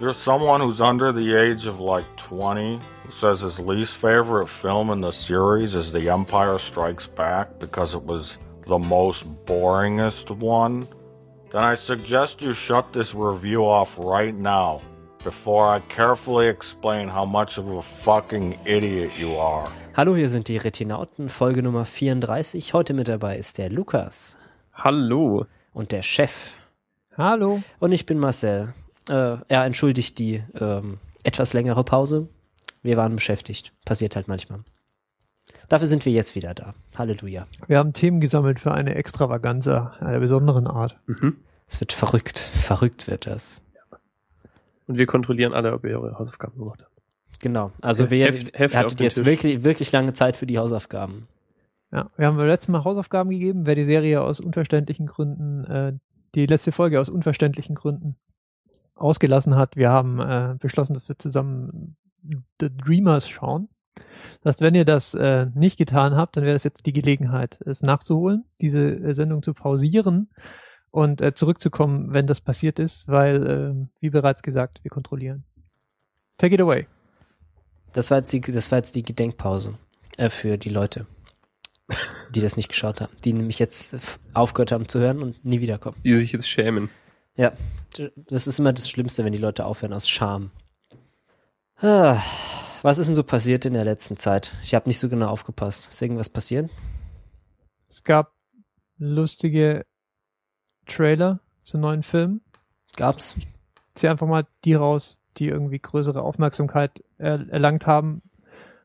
You're someone who's under the age of like 20 who says his least favorite film in the series is The Empire Strikes Back because it was the most boringest one. Then I suggest you shut this review off right now before I carefully explain how much of a fucking idiot you are. Hallo, hier sind die Retinauten, Folge Nummer 34. Heute mit dabei ist der Lukas. Hallo. Und der Chef. Hallo. Und ich bin Marcel. Äh, er entschuldigt die ähm, etwas längere Pause. Wir waren beschäftigt. Passiert halt manchmal. Dafür sind wir jetzt wieder da. Halleluja. Wir haben Themen gesammelt für eine Extravaganza einer besonderen Art. Mhm. Es wird verrückt. Verrückt wird das. Und wir kontrollieren alle, ob ihr eure Hausaufgaben gemacht habt. Genau. Also wir Heft- Hefte auf hattet jetzt Tisch. wirklich, wirklich lange Zeit für die Hausaufgaben. Ja, wir haben beim letzten Mal Hausaufgaben gegeben, wer die Serie aus unverständlichen Gründen, äh, die letzte Folge aus unverständlichen Gründen ausgelassen hat. Wir haben äh, beschlossen, dass wir zusammen The Dreamers schauen. Das heißt, wenn ihr das äh, nicht getan habt, dann wäre das jetzt die Gelegenheit, es nachzuholen, diese äh, Sendung zu pausieren und äh, zurückzukommen, wenn das passiert ist, weil, äh, wie bereits gesagt, wir kontrollieren. Take it away. Das war jetzt die, das war jetzt die Gedenkpause äh, für die Leute, die das nicht geschaut haben, die nämlich jetzt aufgehört haben zu hören und nie wiederkommen. Die sich jetzt schämen. Ja, das ist immer das Schlimmste, wenn die Leute aufhören aus Scham. Ah, was ist denn so passiert in der letzten Zeit? Ich habe nicht so genau aufgepasst. Ist irgendwas passiert? Es gab lustige Trailer zu neuen Filmen. Gab's? ziehe einfach mal die raus, die irgendwie größere Aufmerksamkeit er erlangt haben,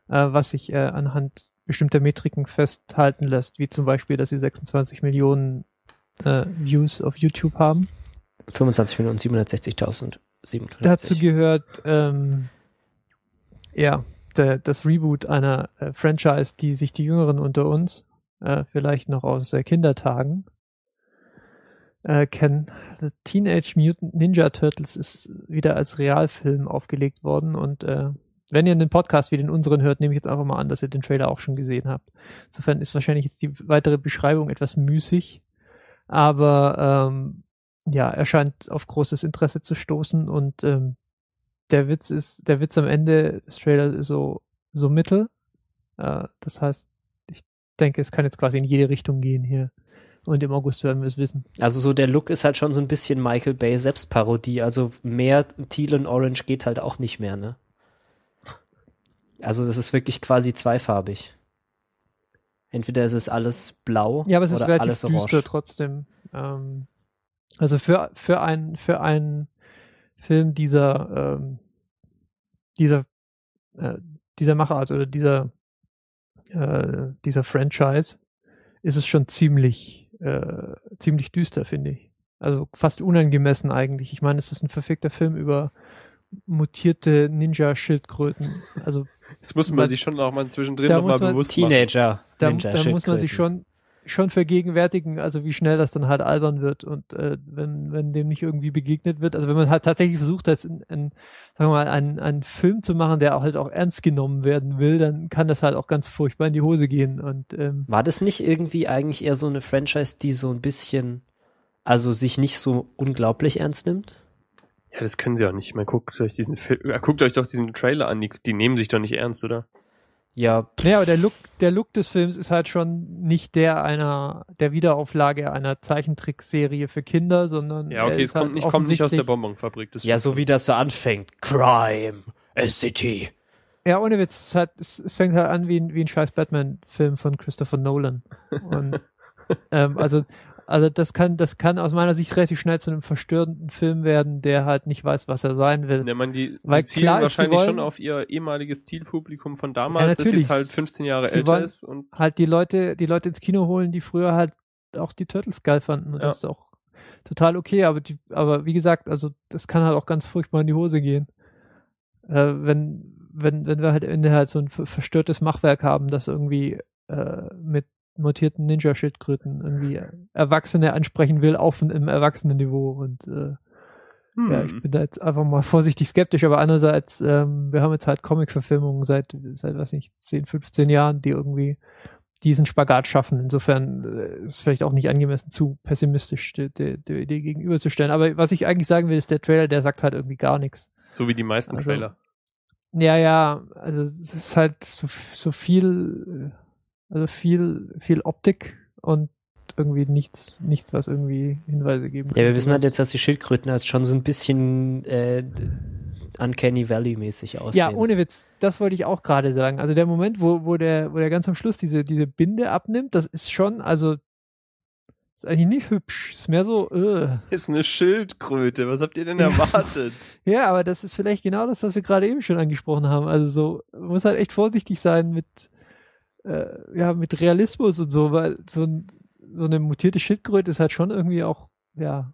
äh, was sich äh, anhand bestimmter Metriken festhalten lässt, wie zum Beispiel, dass sie 26 Millionen äh, Views auf YouTube haben. 25 Minuten 760.000. 57. Dazu gehört ähm, ja der, das Reboot einer äh, Franchise, die sich die Jüngeren unter uns äh, vielleicht noch aus äh, Kindertagen äh, kennen. The Teenage Mutant Ninja Turtles ist wieder als Realfilm aufgelegt worden und äh, wenn ihr einen Podcast wie den unseren hört, nehme ich jetzt einfach mal an, dass ihr den Trailer auch schon gesehen habt. Insofern ist wahrscheinlich jetzt die weitere Beschreibung etwas müßig, aber ähm, ja, er scheint auf großes Interesse zu stoßen und ähm, der Witz ist, der Witz am Ende des Trailers ist so, so mittel. Äh, das heißt, ich denke, es kann jetzt quasi in jede Richtung gehen hier. Und im August werden wir es wissen. Also so der Look ist halt schon so ein bisschen Michael Bay Selbstparodie. Also mehr Teal und Orange geht halt auch nicht mehr, ne? Also das ist wirklich quasi zweifarbig. Entweder ist es alles blau Ja, aber es ist oder relativ alles düster orange. trotzdem. Ähm, also für, für ein, für einen Film dieser, ähm, dieser, äh, dieser Machart oder dieser, äh, dieser Franchise ist es schon ziemlich, äh, ziemlich düster, finde ich. Also fast unangemessen eigentlich. Ich meine, es ist ein verfickter Film über mutierte Ninja-Schildkröten. Also Das muss man sich schon auch mal zwischendrin Da noch mal muss man- bewusst machen. Teenager. da, da muss man Schildkröten. sich schon schon vergegenwärtigen, also wie schnell das dann halt albern wird und äh, wenn, wenn dem nicht irgendwie begegnet wird, also wenn man halt tatsächlich versucht, das in, in, sagen wir mal, einen, einen Film zu machen, der auch halt auch ernst genommen werden will, dann kann das halt auch ganz furchtbar in die Hose gehen und ähm, War das nicht irgendwie eigentlich eher so eine Franchise, die so ein bisschen, also sich nicht so unglaublich ernst nimmt? Ja, das können sie auch nicht. Man guckt euch diesen Film, äh, guckt euch doch diesen Trailer an. Die, die nehmen sich doch nicht ernst, oder? Ja, naja, aber der Look, der Look des Films ist halt schon nicht der einer, der Wiederauflage einer Zeichentrickserie für Kinder, sondern Ja, okay, es kommt halt nicht, kommt nicht aus der Bonbonfabrik. Das ja, so wie das so anfängt. Crime, a city. Ja, ohne Witz, es, hat, es, es fängt halt an wie ein, wie ein scheiß Batman-Film von Christopher Nolan. Und, ähm, also, also das kann, das kann aus meiner Sicht relativ schnell zu einem verstörenden Film werden, der halt nicht weiß, was er sein will. Ja, man, die Weil sie zielen klar ist, sie wahrscheinlich wollen- schon auf ihr ehemaliges Zielpublikum von damals, das natürlich. jetzt halt 15 Jahre Sie älter ist und Halt die Leute, die Leute ins Kino holen, die früher halt auch die Turtles geil fanden. Und Ja. das ist auch total okay, aber die, aber wie gesagt, also das kann halt auch ganz furchtbar in die Hose gehen. Äh, wenn, wenn, wenn wir halt am Ende halt so ein ver- verstörtes Machwerk haben, das irgendwie äh, mit mutierten Ninja-Schildkröten irgendwie Erwachsene ansprechen will auf einem Erwachsenenniveau und äh, hm, ja, ich bin da jetzt einfach mal vorsichtig skeptisch, aber andererseits, ähm, wir haben jetzt halt Comic-Verfilmungen seit, seit, weiß nicht, 10, 15 Jahren, die irgendwie diesen Spagat schaffen. Insofern äh, ist es vielleicht auch nicht angemessen, zu pessimistisch der, der, der Idee gegenüberzustellen. Aber was ich eigentlich sagen will, ist der Trailer, der sagt halt irgendwie gar nichts. So wie die meisten Also- Trailer. Ja, ja, also es ist halt so, so viel, äh, also viel, viel Optik und irgendwie nichts, nichts, was irgendwie Hinweise geben Ja, wir wissen halt jetzt, dass die Schildkröten als schon so ein bisschen äh, Uncanny Valley-mäßig aussehen. Ja, ohne Witz, das wollte ich auch gerade sagen. Also der Moment, wo, wo der, wo der ganz am Schluss diese, diese Binde abnimmt, das ist schon, also ist eigentlich nicht hübsch. Ist mehr so, äh. Ist eine Schildkröte. Was habt ihr denn erwartet? Ja, aber das ist vielleicht genau das, was wir gerade eben schon angesprochen haben. Also so, man muss halt echt vorsichtig sein mit, äh, ja, mit Realismus und so, weil so, ein, so eine mutierte Schildkröte ist halt schon irgendwie auch, ja,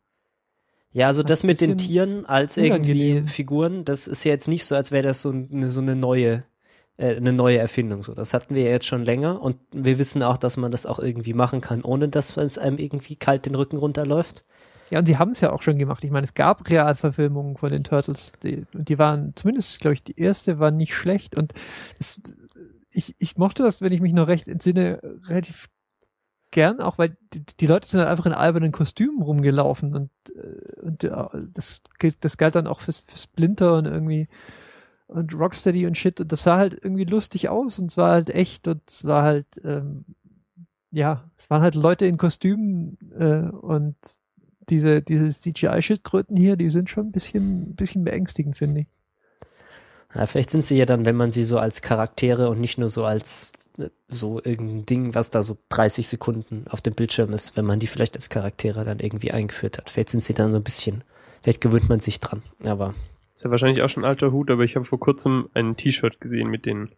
Ja, also das mit den Tieren als irgendwie unangenehm. Figuren, das ist ja jetzt nicht so, als wäre das so eine, so eine neue, äh, eine neue Erfindung. So, das hatten wir ja jetzt schon länger und wir wissen auch, dass man das auch irgendwie machen kann, ohne dass es einem irgendwie kalt den Rücken runterläuft. Ja, und sie haben es ja auch schon gemacht. Ich meine, es gab Realverfilmungen von den Turtles, die, und die waren, zumindest, glaube ich, die erste war nicht schlecht. Und es, ich, ich mochte das, wenn ich mich noch recht entsinne, relativ gern, auch weil die, die Leute sind halt einfach in albernen Kostümen rumgelaufen und, äh, und das, das galt dann auch fürs, fürs Splinter und irgendwie und Rocksteady und Shit und das sah halt irgendwie lustig aus und es war halt echt und es war halt ähm, ja, es waren halt Leute in Kostümen äh, und diese, diese CGI-Schildkröten hier, die sind schon ein bisschen, ein bisschen beängstigend, finde ich. Ja, vielleicht sind sie ja dann, wenn man sie so als Charaktere und nicht nur so als äh, so irgendein Ding, was da so 30 Sekunden auf dem Bildschirm ist, wenn man die vielleicht als Charaktere dann irgendwie eingeführt hat. Vielleicht sind sie dann so ein bisschen, vielleicht gewöhnt man sich dran. Aber Ist ja wahrscheinlich auch schon ein alter Hut, aber ich habe vor kurzem ein T-Shirt gesehen mit den,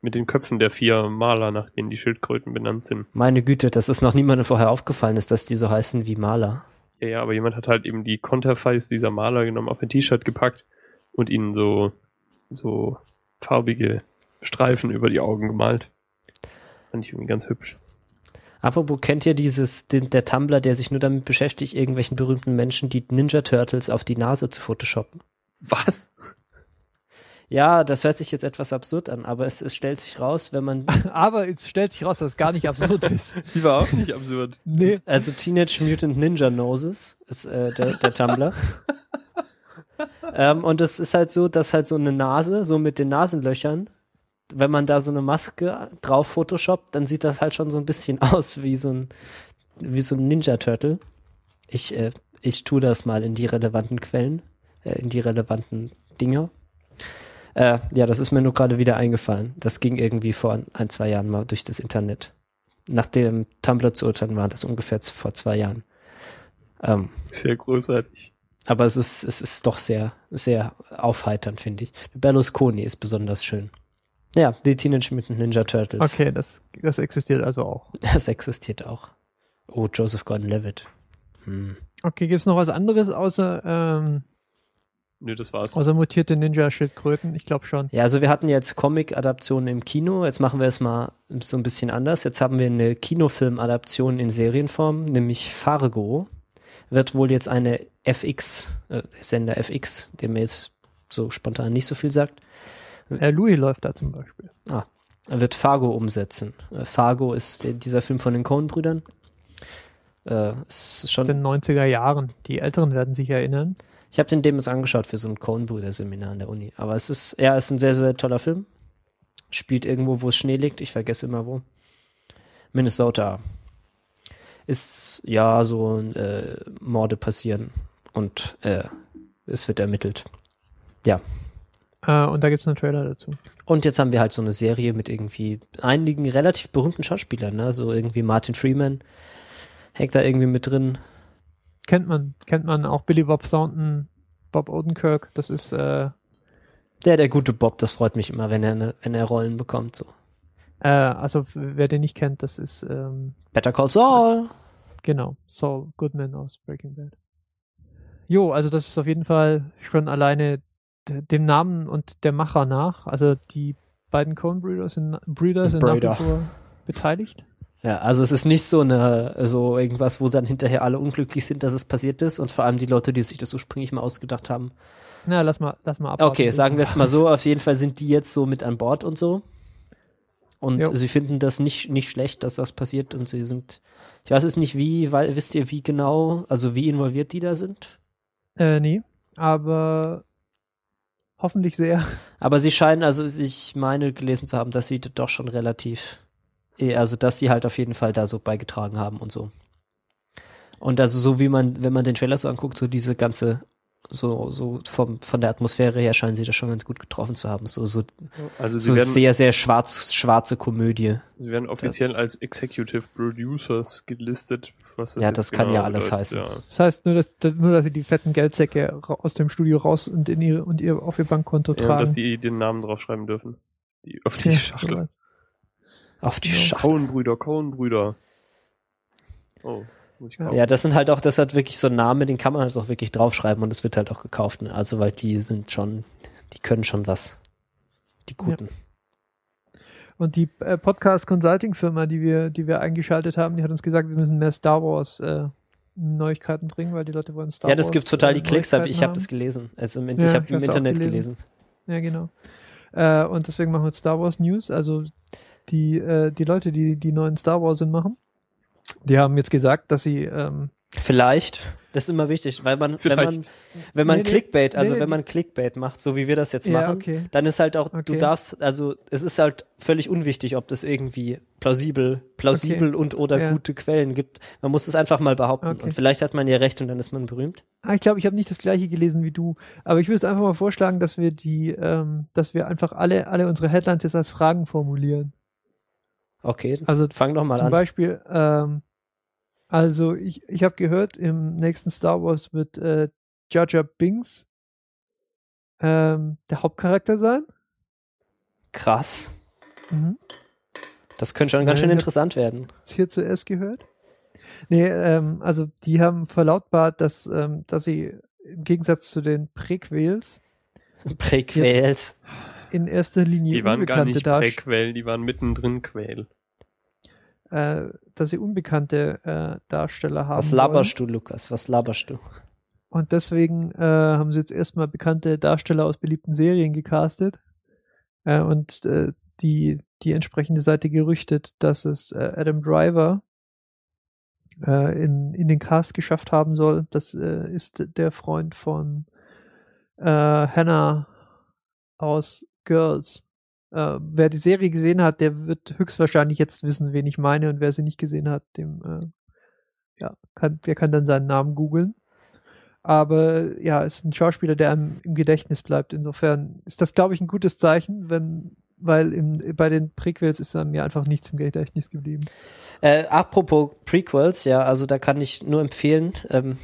mit den Köpfen der vier Maler, nach denen die Schildkröten benannt sind. meine Güte, dass es noch niemandem vorher aufgefallen ist, dass die so heißen wie Maler. Ja, ja, aber jemand hat halt eben die Konterfeis dieser Maler genommen, auf ein T-Shirt gepackt und ihnen so, so farbige Streifen über die Augen gemalt. Fand ich irgendwie ganz hübsch. Apropos, kennt ihr dieses, den, der Tumblr, der sich nur damit beschäftigt, irgendwelchen berühmten Menschen die Ninja Turtles auf die Nase zu photoshoppen? Was? Ja, das hört sich jetzt etwas absurd an, aber es, es stellt sich raus, wenn man, Aber jetzt stellt sich raus, dass es gar nicht absurd ist. Die war auch nicht absurd. Nee. also Teenage Mutant Ninja Noses ist äh, der, der Tumblr. ähm, und es ist halt so, dass halt so eine Nase, so mit den Nasenlöchern, wenn man da so eine Maske drauf photoshoppt, dann sieht das halt schon so ein bisschen aus wie so ein, wie so ein Ninja Turtle. Ich, äh, ich tue das mal in die relevanten Quellen, äh, in die relevanten Dinger. Äh, ja, das ist mir nur gerade wieder eingefallen. Das ging irgendwie vor ein, zwei Jahren mal durch das Internet. Nach dem Tumblr zu urteilen war das ungefähr vor zwei Jahren. Ähm, Sehr großartig. Aber es ist, es ist doch sehr, sehr aufheiternd, finde ich. Berlusconi ist besonders schön. Ja, die Teenage Mutant Ninja Turtles. Okay, das, das existiert also auch. Das existiert auch. Oh, Joseph Gordon-Levitt. Hm. Okay, gibt's noch was anderes außer, ähm, Nö, das war's. außer mutierte Ninja-Schildkröten? Ich glaube schon. Ja, also wir hatten jetzt Comic-Adaptionen im Kino. Jetzt machen wir es mal so ein bisschen anders. Jetzt haben wir eine Kinofilm-Adaption in Serienform, nämlich Fargo. Wird wohl jetzt eine FX, äh, Sender FX, der mir jetzt so spontan nicht so viel sagt, Äh, Louis läuft da zum Beispiel. wird Fargo umsetzen. Äh, Fargo ist der, dieser Film von den Coen-Brüdern. Äh, ist schon, den 90er Jahren. Die Älteren werden sich erinnern. ich habe den Demos angeschaut für so ein Coen-Brüder-Seminar an der Uni. Aber es ist, ja, es ist ein sehr, sehr toller Film. Spielt irgendwo, wo es Schnee liegt. Ich vergesse immer wo. Minnesota. Ist, ja, so äh, Morde passieren. Und äh, es wird ermittelt. Äh, und da gibt's einen Trailer dazu. Und jetzt haben wir halt so eine Serie mit irgendwie einigen relativ berühmten Schauspielern, ne? So irgendwie Martin Freeman hängt da irgendwie mit drin. Kennt man, kennt man auch Billy Bob Thornton, Bob Odenkirk. Das ist, äh, Der, der gute Bob, das freut mich immer, wenn er, ne, wenn er Rollen bekommt, so. Äh, also wer den nicht kennt, das ist, ähm, Better Call Saul. genau, Saul Goodman aus Breaking Bad. Jo, also das ist auf jeden Fall schon alleine dem Namen und der Macher nach. Also die beiden Coen-Brüder sind, Brüder sind nach wie vor beteiligt. Ja, also es ist nicht so eine, so irgendwas, wo dann hinterher alle unglücklich sind, dass es passiert ist und vor allem die Leute, die sich das ursprünglich mal ausgedacht haben. Na, lass mal, lass mal abwarten. Okay, sagen wir es mal so, auf jeden Fall sind die jetzt so mit an Bord und so. Und Jo. sie finden das nicht, nicht schlecht, dass das passiert und sie sind, ich weiß es nicht wie, weil, wisst ihr wie genau, also wie involviert die da sind? Äh, nee, aber Hoffentlich sehr. Aber sie scheinen, also ich meine gelesen zu haben, dass sie doch schon relativ, eh, also dass sie halt auf jeden Fall da so beigetragen haben und so. Und also so wie man, wenn man den Trailer so anguckt, so diese ganze, so, so vom, von der Atmosphäre her scheinen sie das schon ganz gut getroffen zu haben. So, so, Also sie so werden, sehr, sehr schwarz, schwarze Komödie. sie werden offiziell als Executive Producers gelistet. Was Ja, jetzt das kann ja alles bedeutet, heißen. Ja. Das heißt nur, dass, nur, dass sie die fetten Geldsäcke aus dem Studio raus und in ihre und ihr auf ihr Bankkonto Ja, tragen. dass die den Namen draufschreiben dürfen. Die, auf die Ja, Schachtel. sowas. Auf die Ja. Schachtel. Cohen-Brüder, Cohen-Brüder. Oh, muss ich kaufen. Ja, das sind halt auch, das hat wirklich so einen Namen, den kann man halt auch wirklich draufschreiben und es wird halt auch gekauft. Ne? Also, weil die sind schon, die können schon was. Die Guten. Und die äh, Podcast Consulting Firma, die wir, die wir eingeschaltet haben, die hat uns gesagt, wir müssen mehr Star Wars äh, Neuigkeiten bringen, weil die Leute wollen Star Ja, Wars. das gibt total die äh, Klicks, aber Neuigkeiten ich habe das gelesen. Also im, Ja, ich habe im Internet gelesen. gelesen. Ja, genau. Äh, und deswegen machen wir Star Wars News. Also die, äh, die Leute, die die neuen Star Wars sind machen, die haben jetzt gesagt, dass sie ähm, Vielleicht. Das ist immer wichtig, weil man, wenn man, Vielleicht. wenn man Nee, nee, Clickbait, also nee, nee, wenn man Clickbait macht, so wie wir das jetzt Ja, machen, okay. dann ist halt auch, du Okay. darfst, also es ist halt völlig unwichtig, ob das irgendwie plausibel, plausibel und oder Ja. gute Quellen gibt. Man muss es einfach mal behaupten. Okay. Und vielleicht hat man ja recht und dann ist man berühmt. Ah, ich glaube, ich habe nicht das gleiche gelesen wie du, aber ich würde es einfach mal vorschlagen, dass wir die, ähm, dass wir einfach alle, alle unsere Headlines jetzt als Fragen formulieren. Okay, Also fang doch mal zum an. Beispiel, ähm, also ich, ich habe gehört, im nächsten Star Wars wird äh, Jar Jar Binks ähm, der Hauptcharakter sein. Krass. Mhm. Das könnte schon ganz schön hab- interessant werden. Hier zuerst gehört. Nee, ähm, also die haben verlautbart, dass, ähm, dass sie im Gegensatz zu den Prequels Präquäls. In erster Linie Die waren gar Unbekannte nicht. Präquell, die waren mittendrin Quell. äh, dass sie unbekannte äh, Darsteller haben. Was wollen. laberst du, Lukas? Was laberst du? Und deswegen äh, haben sie jetzt erstmal bekannte Darsteller aus beliebten Serien gecastet. Äh, und äh, die, die entsprechende Seite gerüchtet, dass es äh, Adam Driver äh, in, in den Cast geschafft haben soll. Das äh, ist der Freund von äh, Hannah aus Girls. Äh, wer die Serie gesehen hat, der wird höchstwahrscheinlich jetzt wissen, wen ich meine. Und wer sie nicht gesehen hat, dem äh, ja, kann, der kann dann seinen Namen googeln. Aber ja, ist ein Schauspieler, der einem im Gedächtnis bleibt. Insofern ist das, glaube ich, ein gutes Zeichen, wenn, weil im, bei den Prequels ist einem ja einfach nichts im Gedächtnis geblieben. Äh, apropos Prequels, ja, also da kann ich nur empfehlen, ähm,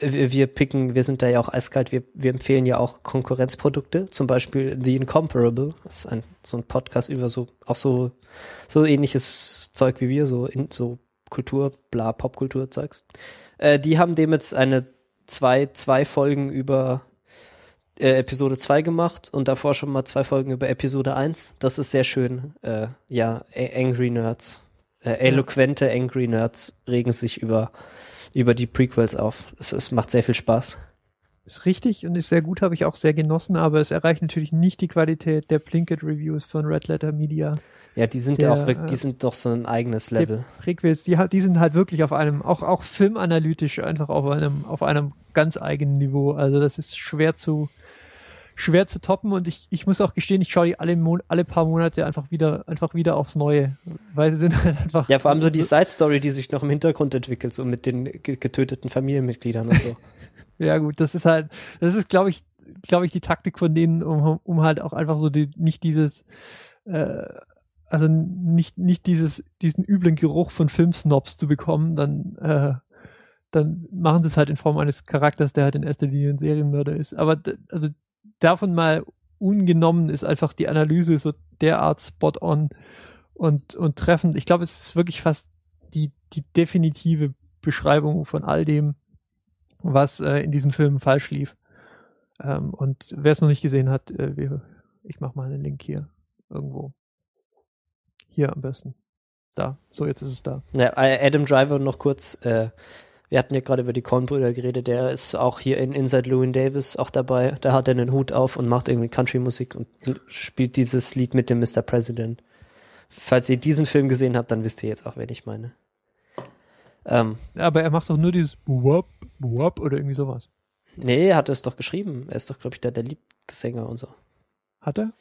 wir, wir picken, wir sind da ja auch eiskalt, wir, wir empfehlen ja auch Konkurrenzprodukte, zum Beispiel The Incomparable, das ist ein, so ein Podcast über so, auch so, so ähnliches Zeug wie wir, so, in, so Kultur, bla, Popkultur-Zeugs. Äh, die haben dem jetzt eine zwei, zwei Folgen über äh, Episode 2 gemacht und davor schon mal zwei Folgen über Episode 1. Das ist sehr schön. Äh, ja, Angry Nerds. Äh, eloquente Angry Nerds regen sich über, über die Prequels auf. Es, es macht sehr viel Spaß. Ist richtig und ist sehr gut, habe ich auch sehr genossen, aber es erreicht natürlich nicht die Qualität der Plinkett Reviews von Red Letter Media. Ja, die sind Der, auch wirklich, die äh, sind doch so ein eigenes Level. Prequels, die, die sind halt wirklich auf einem, auch, auch filmanalytisch einfach auf einem, auf einem ganz eigenen Niveau. Also das ist schwer zu, schwer zu toppen und ich, ich muss auch gestehen, ich schaue die alle, Mon alle paar Monate einfach wieder, einfach wieder aufs Neue, weil sie sind halt einfach. Ja, vor allem so die Side Story, die sich noch im Hintergrund entwickelt, so mit den ge- getöteten Familienmitgliedern und so. Ja, gut, das ist halt, das ist, glaube ich, glaube ich, die Taktik von denen, um, um halt auch einfach so die, nicht dieses, äh, also nicht, nicht dieses, diesen üblen Geruch von Filmsnobs zu bekommen, dann, äh, dann machen sie es halt in Form eines Charakters, der halt in erster Linie ein Serienmörder ist. Aber also davon mal ungenommen ist einfach die Analyse so derart spot on und, und treffend. Ich glaube, es ist wirklich fast die, die definitive Beschreibung von all dem, was äh, in diesem Film falsch lief. Ähm, und wer es noch nicht gesehen hat, äh, wir, ich mache mal einen Link hier irgendwo. Hier am besten. Da. So, jetzt ist es da. Ja, Adam Driver noch kurz, äh, wir hatten ja gerade über die Kornbrüder geredet, der ist auch hier in Inside Llewyn Davis auch dabei. Da hat er einen Hut auf und macht irgendwie Country-Musik und spielt dieses Lied mit dem Mr. President. Falls ihr diesen Film gesehen habt, dann wisst ihr jetzt auch, wen ich meine. Ähm, Aber er macht doch nur dieses Wupp, Wupp oder irgendwie sowas. nee, er hat es doch geschrieben. Er ist doch, glaube ich, da der Sänger und so. Hat er?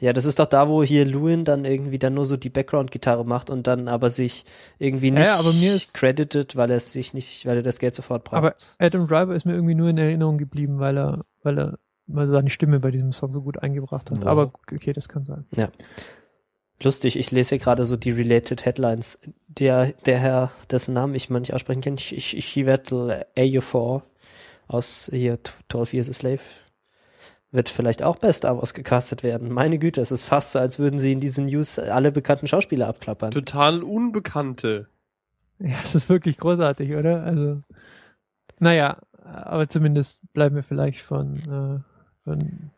Ja, das ist doch da, wo hier Lewin dann irgendwie dann nur so die Background-Gitarre macht und dann aber sich irgendwie nicht Ja, aber mir ist- credited, weil er sich nicht, weil er das Geld sofort braucht. Aber Adam Driver ist mir irgendwie nur in Erinnerung geblieben, weil er, weil er mal seine Stimme bei diesem Song so gut eingebracht hat. Ja. Aber okay, das kann sein. Lustig, ich lese hier gerade so die related Headlines. Der, der Herr, dessen Namen ich mal nicht aussprechen kann, Chiwetel Ejiofor aus hier 12 Years a Slave, wird vielleicht auch bei Star Wars gecastet werden. Meine Güte, es ist fast so, als würden sie in diesen News alle bekannten Schauspieler abklappern. Total Unbekannte. Ja, es ist wirklich großartig, oder? Also, naja, aber zumindest bleiben wir vielleicht von, äh, von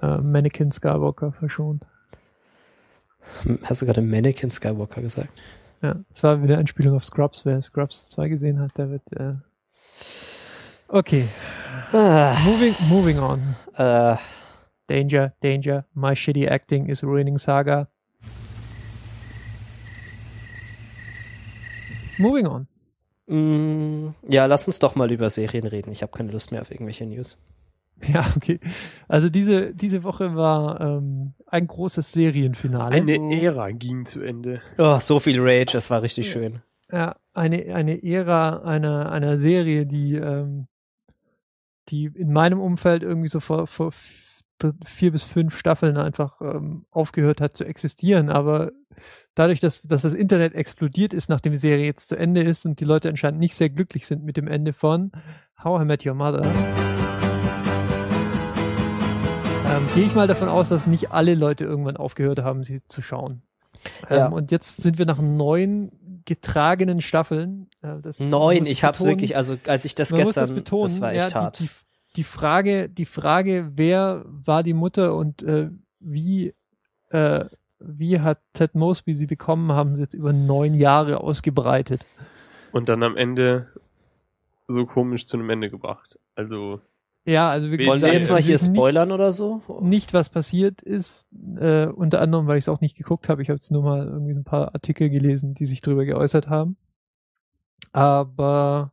äh, Mannequin Skywalker verschont. Hast du gerade Mannequin Skywalker gesagt? Ja, es war wieder eine Anspielung auf Scrubs. Wer Scrubs 2 gesehen hat, der wird. Äh okay, moving, moving on. äh, Danger, danger. My shitty acting is ruining Saga. Moving on. mh, ja, lass uns doch mal über Serien reden. Ich habe keine Lust mehr auf irgendwelche News. Ja, okay. Also diese, diese Woche war ähm, ein großes Serienfinale. Eine Ära ging zu Ende. Oh, so viel Rage, das war richtig schön. ja, eine, eine Ära einer, einer Serie, die, ähm, die in meinem Umfeld irgendwie so vor, vor vier bis fünf Staffeln einfach ähm, aufgehört hat zu existieren. Aber dadurch, dass, dass das Internet explodiert ist, nachdem die Serie jetzt zu Ende ist und die Leute anscheinend nicht sehr glücklich sind mit dem Ende von How I Met Your Mother, ähm, gehe ich mal davon aus, dass nicht alle Leute irgendwann aufgehört haben, sie zu schauen. Ja. Ähm, und jetzt sind wir nach neun getragenen Staffeln. Äh, das Neun, ich hab's betonen. wirklich, also als ich das Man gestern, das, betonen, das war echt ja, hart. Die, die, die Frage, die Frage, wer war die Mutter und äh, wie, äh, wie hat Ted Mosby sie bekommen, haben sie jetzt über neun Jahre ausgebreitet. Und dann am Ende so komisch zu einem Ende gebracht. Also, Ja, also wir Wollen wir jetzt mal hier wissen nicht- spoilern oder so? nicht, was passiert ist, äh, unter anderem, weil ich es auch nicht geguckt habe. Ich habe jetzt nur mal irgendwie so ein paar Artikel gelesen, die sich darüber geäußert haben. Aber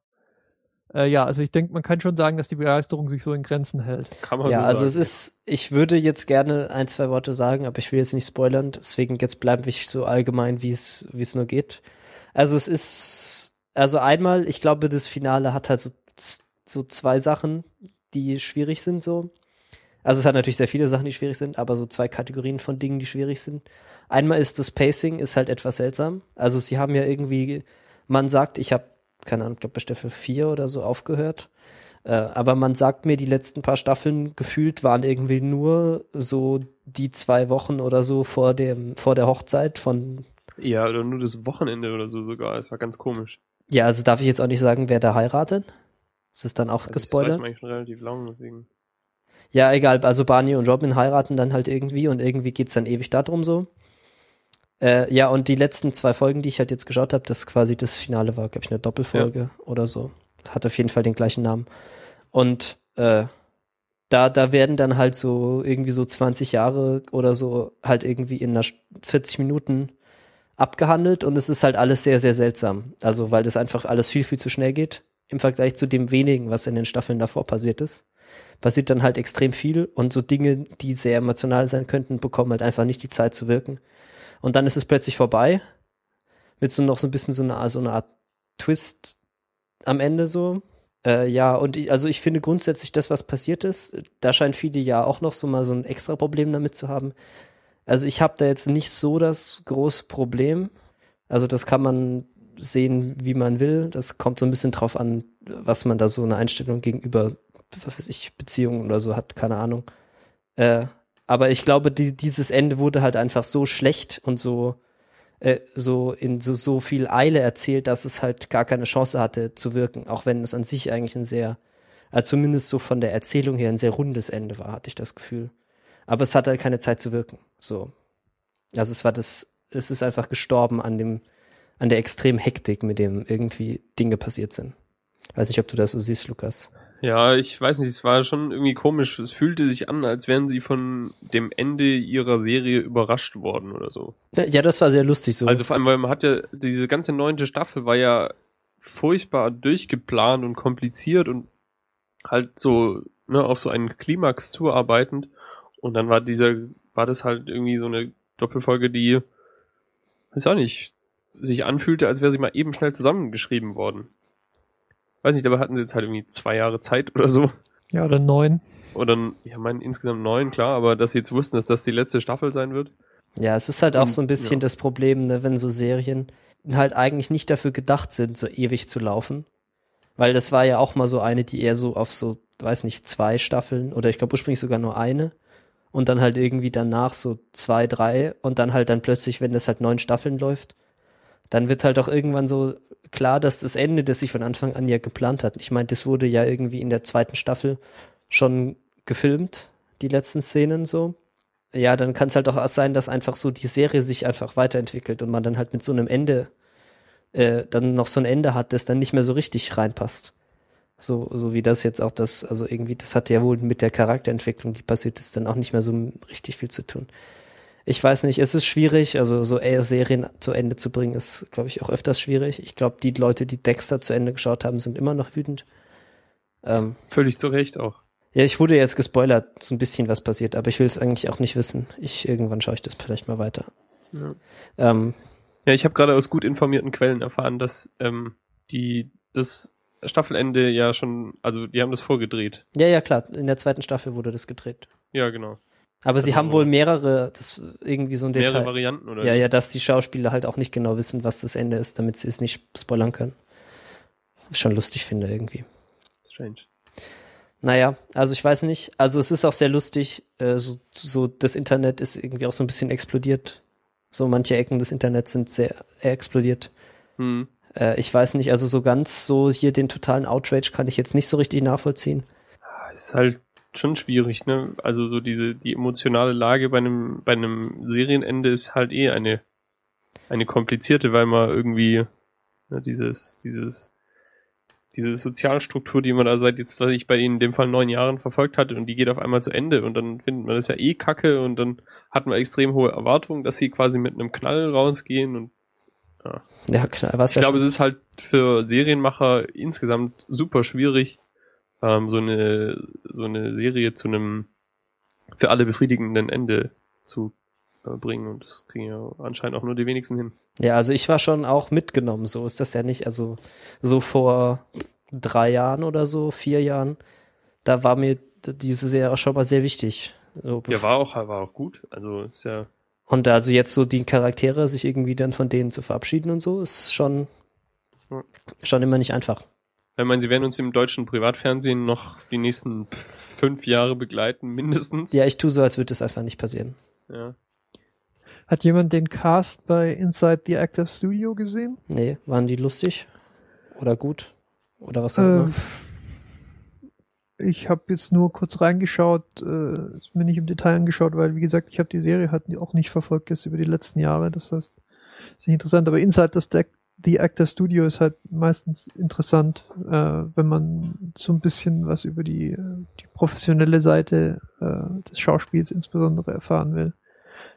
äh, ja, also ich denke, man kann schon sagen, dass die Begeisterung sich so in Grenzen hält. kann man Ja, so also sagen. es ist, ich würde jetzt gerne ein, zwei Worte sagen, aber ich will jetzt nicht spoilern, deswegen jetzt bleibe ich so allgemein, wie es, wie es nur geht. Also es ist, also einmal, ich glaube, das Finale hat halt so, so zwei Sachen, die schwierig sind so. Also es hat natürlich sehr viele Sachen, die schwierig sind, aber so zwei Kategorien von Dingen, die schwierig sind. Einmal ist das Pacing ist halt etwas seltsam. Also sie haben ja irgendwie, man sagt, ich habe, keine Ahnung, ich glaube bei Staffel 4 oder so aufgehört. Äh, aber man sagt mir, die letzten paar Staffeln gefühlt waren irgendwie nur so die zwei Wochen oder so vor dem, vor der Hochzeit von, Ja, oder nur das Wochenende oder so sogar. Es war ganz komisch. ja, also darf ich jetzt auch nicht sagen, wer da heiratet? Ist es dann auch Also das weiß gespoilert? man eigentlich schon relativ lang, deswegen. Ja, egal. Also Barney und Robin heiraten dann halt irgendwie und irgendwie geht's dann ewig darum so. Äh, ja, und die letzten zwei Folgen, die ich halt jetzt geschaut habe, das quasi das Finale war, glaube ich, eine Doppelfolge oder so. Hat auf jeden Fall den gleichen Namen. Und äh, da, da werden dann halt so irgendwie so 20 Jahre oder so halt irgendwie in einer St- 40 Minuten abgehandelt und es ist halt alles sehr, sehr seltsam. Also, weil das einfach alles viel, viel zu schnell geht im Vergleich zu dem wenigen, was in den Staffeln davor passiert ist passiert dann halt extrem viel und so Dinge, die sehr emotional sein könnten, bekommen halt einfach nicht die Zeit zu wirken. Und dann ist es plötzlich vorbei mit so noch so ein bisschen so eine, so eine Art Twist am Ende so. Äh, ja, und ich, also ich finde grundsätzlich das, was passiert ist, da scheinen viele ja auch noch so mal so ein extra Problem damit zu haben. Also ich habe da jetzt nicht so das große Problem. Also das kann man sehen, wie man will. Das kommt so ein bisschen drauf an, was man da so eine Einstellung gegenüber was weiß ich, Beziehungen oder so hat, keine Ahnung. Äh, aber ich glaube, die, dieses Ende wurde halt einfach so schlecht und so, äh, so in so, so viel Eile erzählt, dass es halt gar keine Chance hatte zu wirken, auch wenn es an sich eigentlich ein sehr, also zumindest so von der Erzählung her ein sehr rundes Ende war, hatte ich das Gefühl. Aber es hat halt keine Zeit zu wirken. So. Also es war das, es ist einfach gestorben an dem, an der extremen Hektik, mit dem irgendwie Dinge passiert sind. Weiß nicht, ob du das so siehst, Lukas. Ja, ich weiß nicht, es war schon irgendwie komisch. Es fühlte sich an, als wären sie von dem Ende ihrer Serie überrascht worden oder so. Ja, das war sehr lustig so. Also vor allem, weil man hat ja, diese ganze neunte Staffel war ja furchtbar durchgeplant und kompliziert und halt so ne, auf so einen Klimax zuarbeitend. Und dann war dieser, war das halt irgendwie so eine Doppelfolge, die, weiß auch nicht, sich anfühlte, als wäre sie mal eben schnell zusammengeschrieben worden. Weiß nicht, dabei hatten sie jetzt halt irgendwie zwei Jahre Zeit oder so. Ja, oder neun. Oder, ja, meinen insgesamt neun, klar, aber dass sie jetzt wussten, dass das die letzte Staffel sein wird. Ja, es ist halt auch Mhm, so ein bisschen ja. das Problem, ne, wenn so Serien halt eigentlich nicht dafür gedacht sind, so ewig zu laufen. Weil das war ja auch mal so eine, die eher so auf so, weiß nicht, zwei Staffeln oder ich glaube ursprünglich sogar nur eine und dann halt irgendwie danach so zwei, drei und dann halt dann plötzlich, wenn das halt neun Staffeln läuft, dann wird halt auch irgendwann so klar, dass das Ende, das sich von Anfang an ja geplant hat. Ich meine, das wurde ja irgendwie in der zweiten Staffel schon gefilmt, die letzten Szenen so. Ja, dann kann es halt auch sein, dass einfach so die Serie sich einfach weiterentwickelt und man dann halt mit so einem Ende äh, dann noch so ein Ende hat, das dann nicht mehr so richtig reinpasst. So, so wie das jetzt auch das, also irgendwie, das hat ja wohl mit der Charakterentwicklung, die passiert ist, dann auch nicht mehr so richtig viel zu tun. Ich weiß nicht, es ist schwierig, also so eher Serien zu Ende zu bringen, ist, glaube ich, auch öfters schwierig. Ich glaube, die Leute, die Dexter zu Ende geschaut haben, sind immer noch wütend. Ähm, Völlig zu Recht auch. ja, ich wurde jetzt gespoilert, so ein bisschen was passiert, aber ich will es eigentlich auch nicht wissen. Ich irgendwann schaue ich das vielleicht mal weiter. Ja. Ähm, Ja, ich habe gerade aus gut informierten Quellen erfahren, dass ähm, die das Staffelende ja schon, also die haben das vorgedreht. ja, ja, klar, in der zweiten Staffel wurde das gedreht. Ja, genau. Aber sie Also- haben wohl mehrere, das irgendwie so ein Mehrere Detail. Varianten oder Ja, ja, dass die Schauspieler halt auch nicht genau wissen, was das Ende ist, damit sie es nicht spoilern können. Was ich schon lustig finde irgendwie. Strange. Naja, also ich weiß nicht. Also es ist auch sehr lustig. Äh, so, so das Internet ist irgendwie auch so ein bisschen explodiert. So manche Ecken des Internets sind sehr explodiert. Hm. Äh, ich weiß nicht, also so ganz so hier den totalen Outrage kann ich jetzt nicht so richtig nachvollziehen. Ist halt schon schwierig, ne? Also so diese die emotionale Lage bei einem bei einem Serienende ist halt eh eine eine komplizierte, weil man irgendwie ne, dieses dieses diese Sozialstruktur, die man da seit jetzt, was ich bei ihnen in dem Fall neun Jahren verfolgt hatte und die geht auf einmal zu Ende und dann findet man das ja eh kacke und dann hat man extrem hohe Erwartungen, dass sie quasi mit einem Knall rausgehen und Ja, klar, was ich ja glaube, es ist halt für Serienmacher insgesamt super schwierig, ähm, so eine so eine Serie zu einem für alle befriedigenden Ende zu äh, bringen und das kriegen ja anscheinend auch nur die wenigsten hin. Ja, also ich war schon auch mitgenommen, so ist das ja nicht. Also so vor drei Jahren oder so, vier Jahren, da war mir diese Serie auch schon mal sehr wichtig. So, Ja, war auch war auch gut. Also ist ja Und also jetzt so die Charaktere, sich irgendwie dann von denen zu verabschieden und so, ist schon, schon immer nicht einfach. Ich meine, sie werden uns im deutschen Privatfernsehen noch die nächsten fünf Jahre begleiten, mindestens. Ja, ich tue so, als würde es einfach nicht passieren. ja. Hat jemand den Cast bei Inside the Actor Studio gesehen? Nee, waren die lustig? Oder gut? Oder was auch immer? ich habe jetzt nur kurz reingeschaut, äh, mir nicht im Detail angeschaut, weil wie gesagt, ich habe die Serie halt auch nicht verfolgt jetzt über die letzten Jahre. Das heißt, ist nicht interessant. Aber Inside the, Stack, the Actor Studio ist halt meistens interessant, äh, wenn man so ein bisschen was über die, die professionelle Seite äh, des Schauspiels insbesondere erfahren will.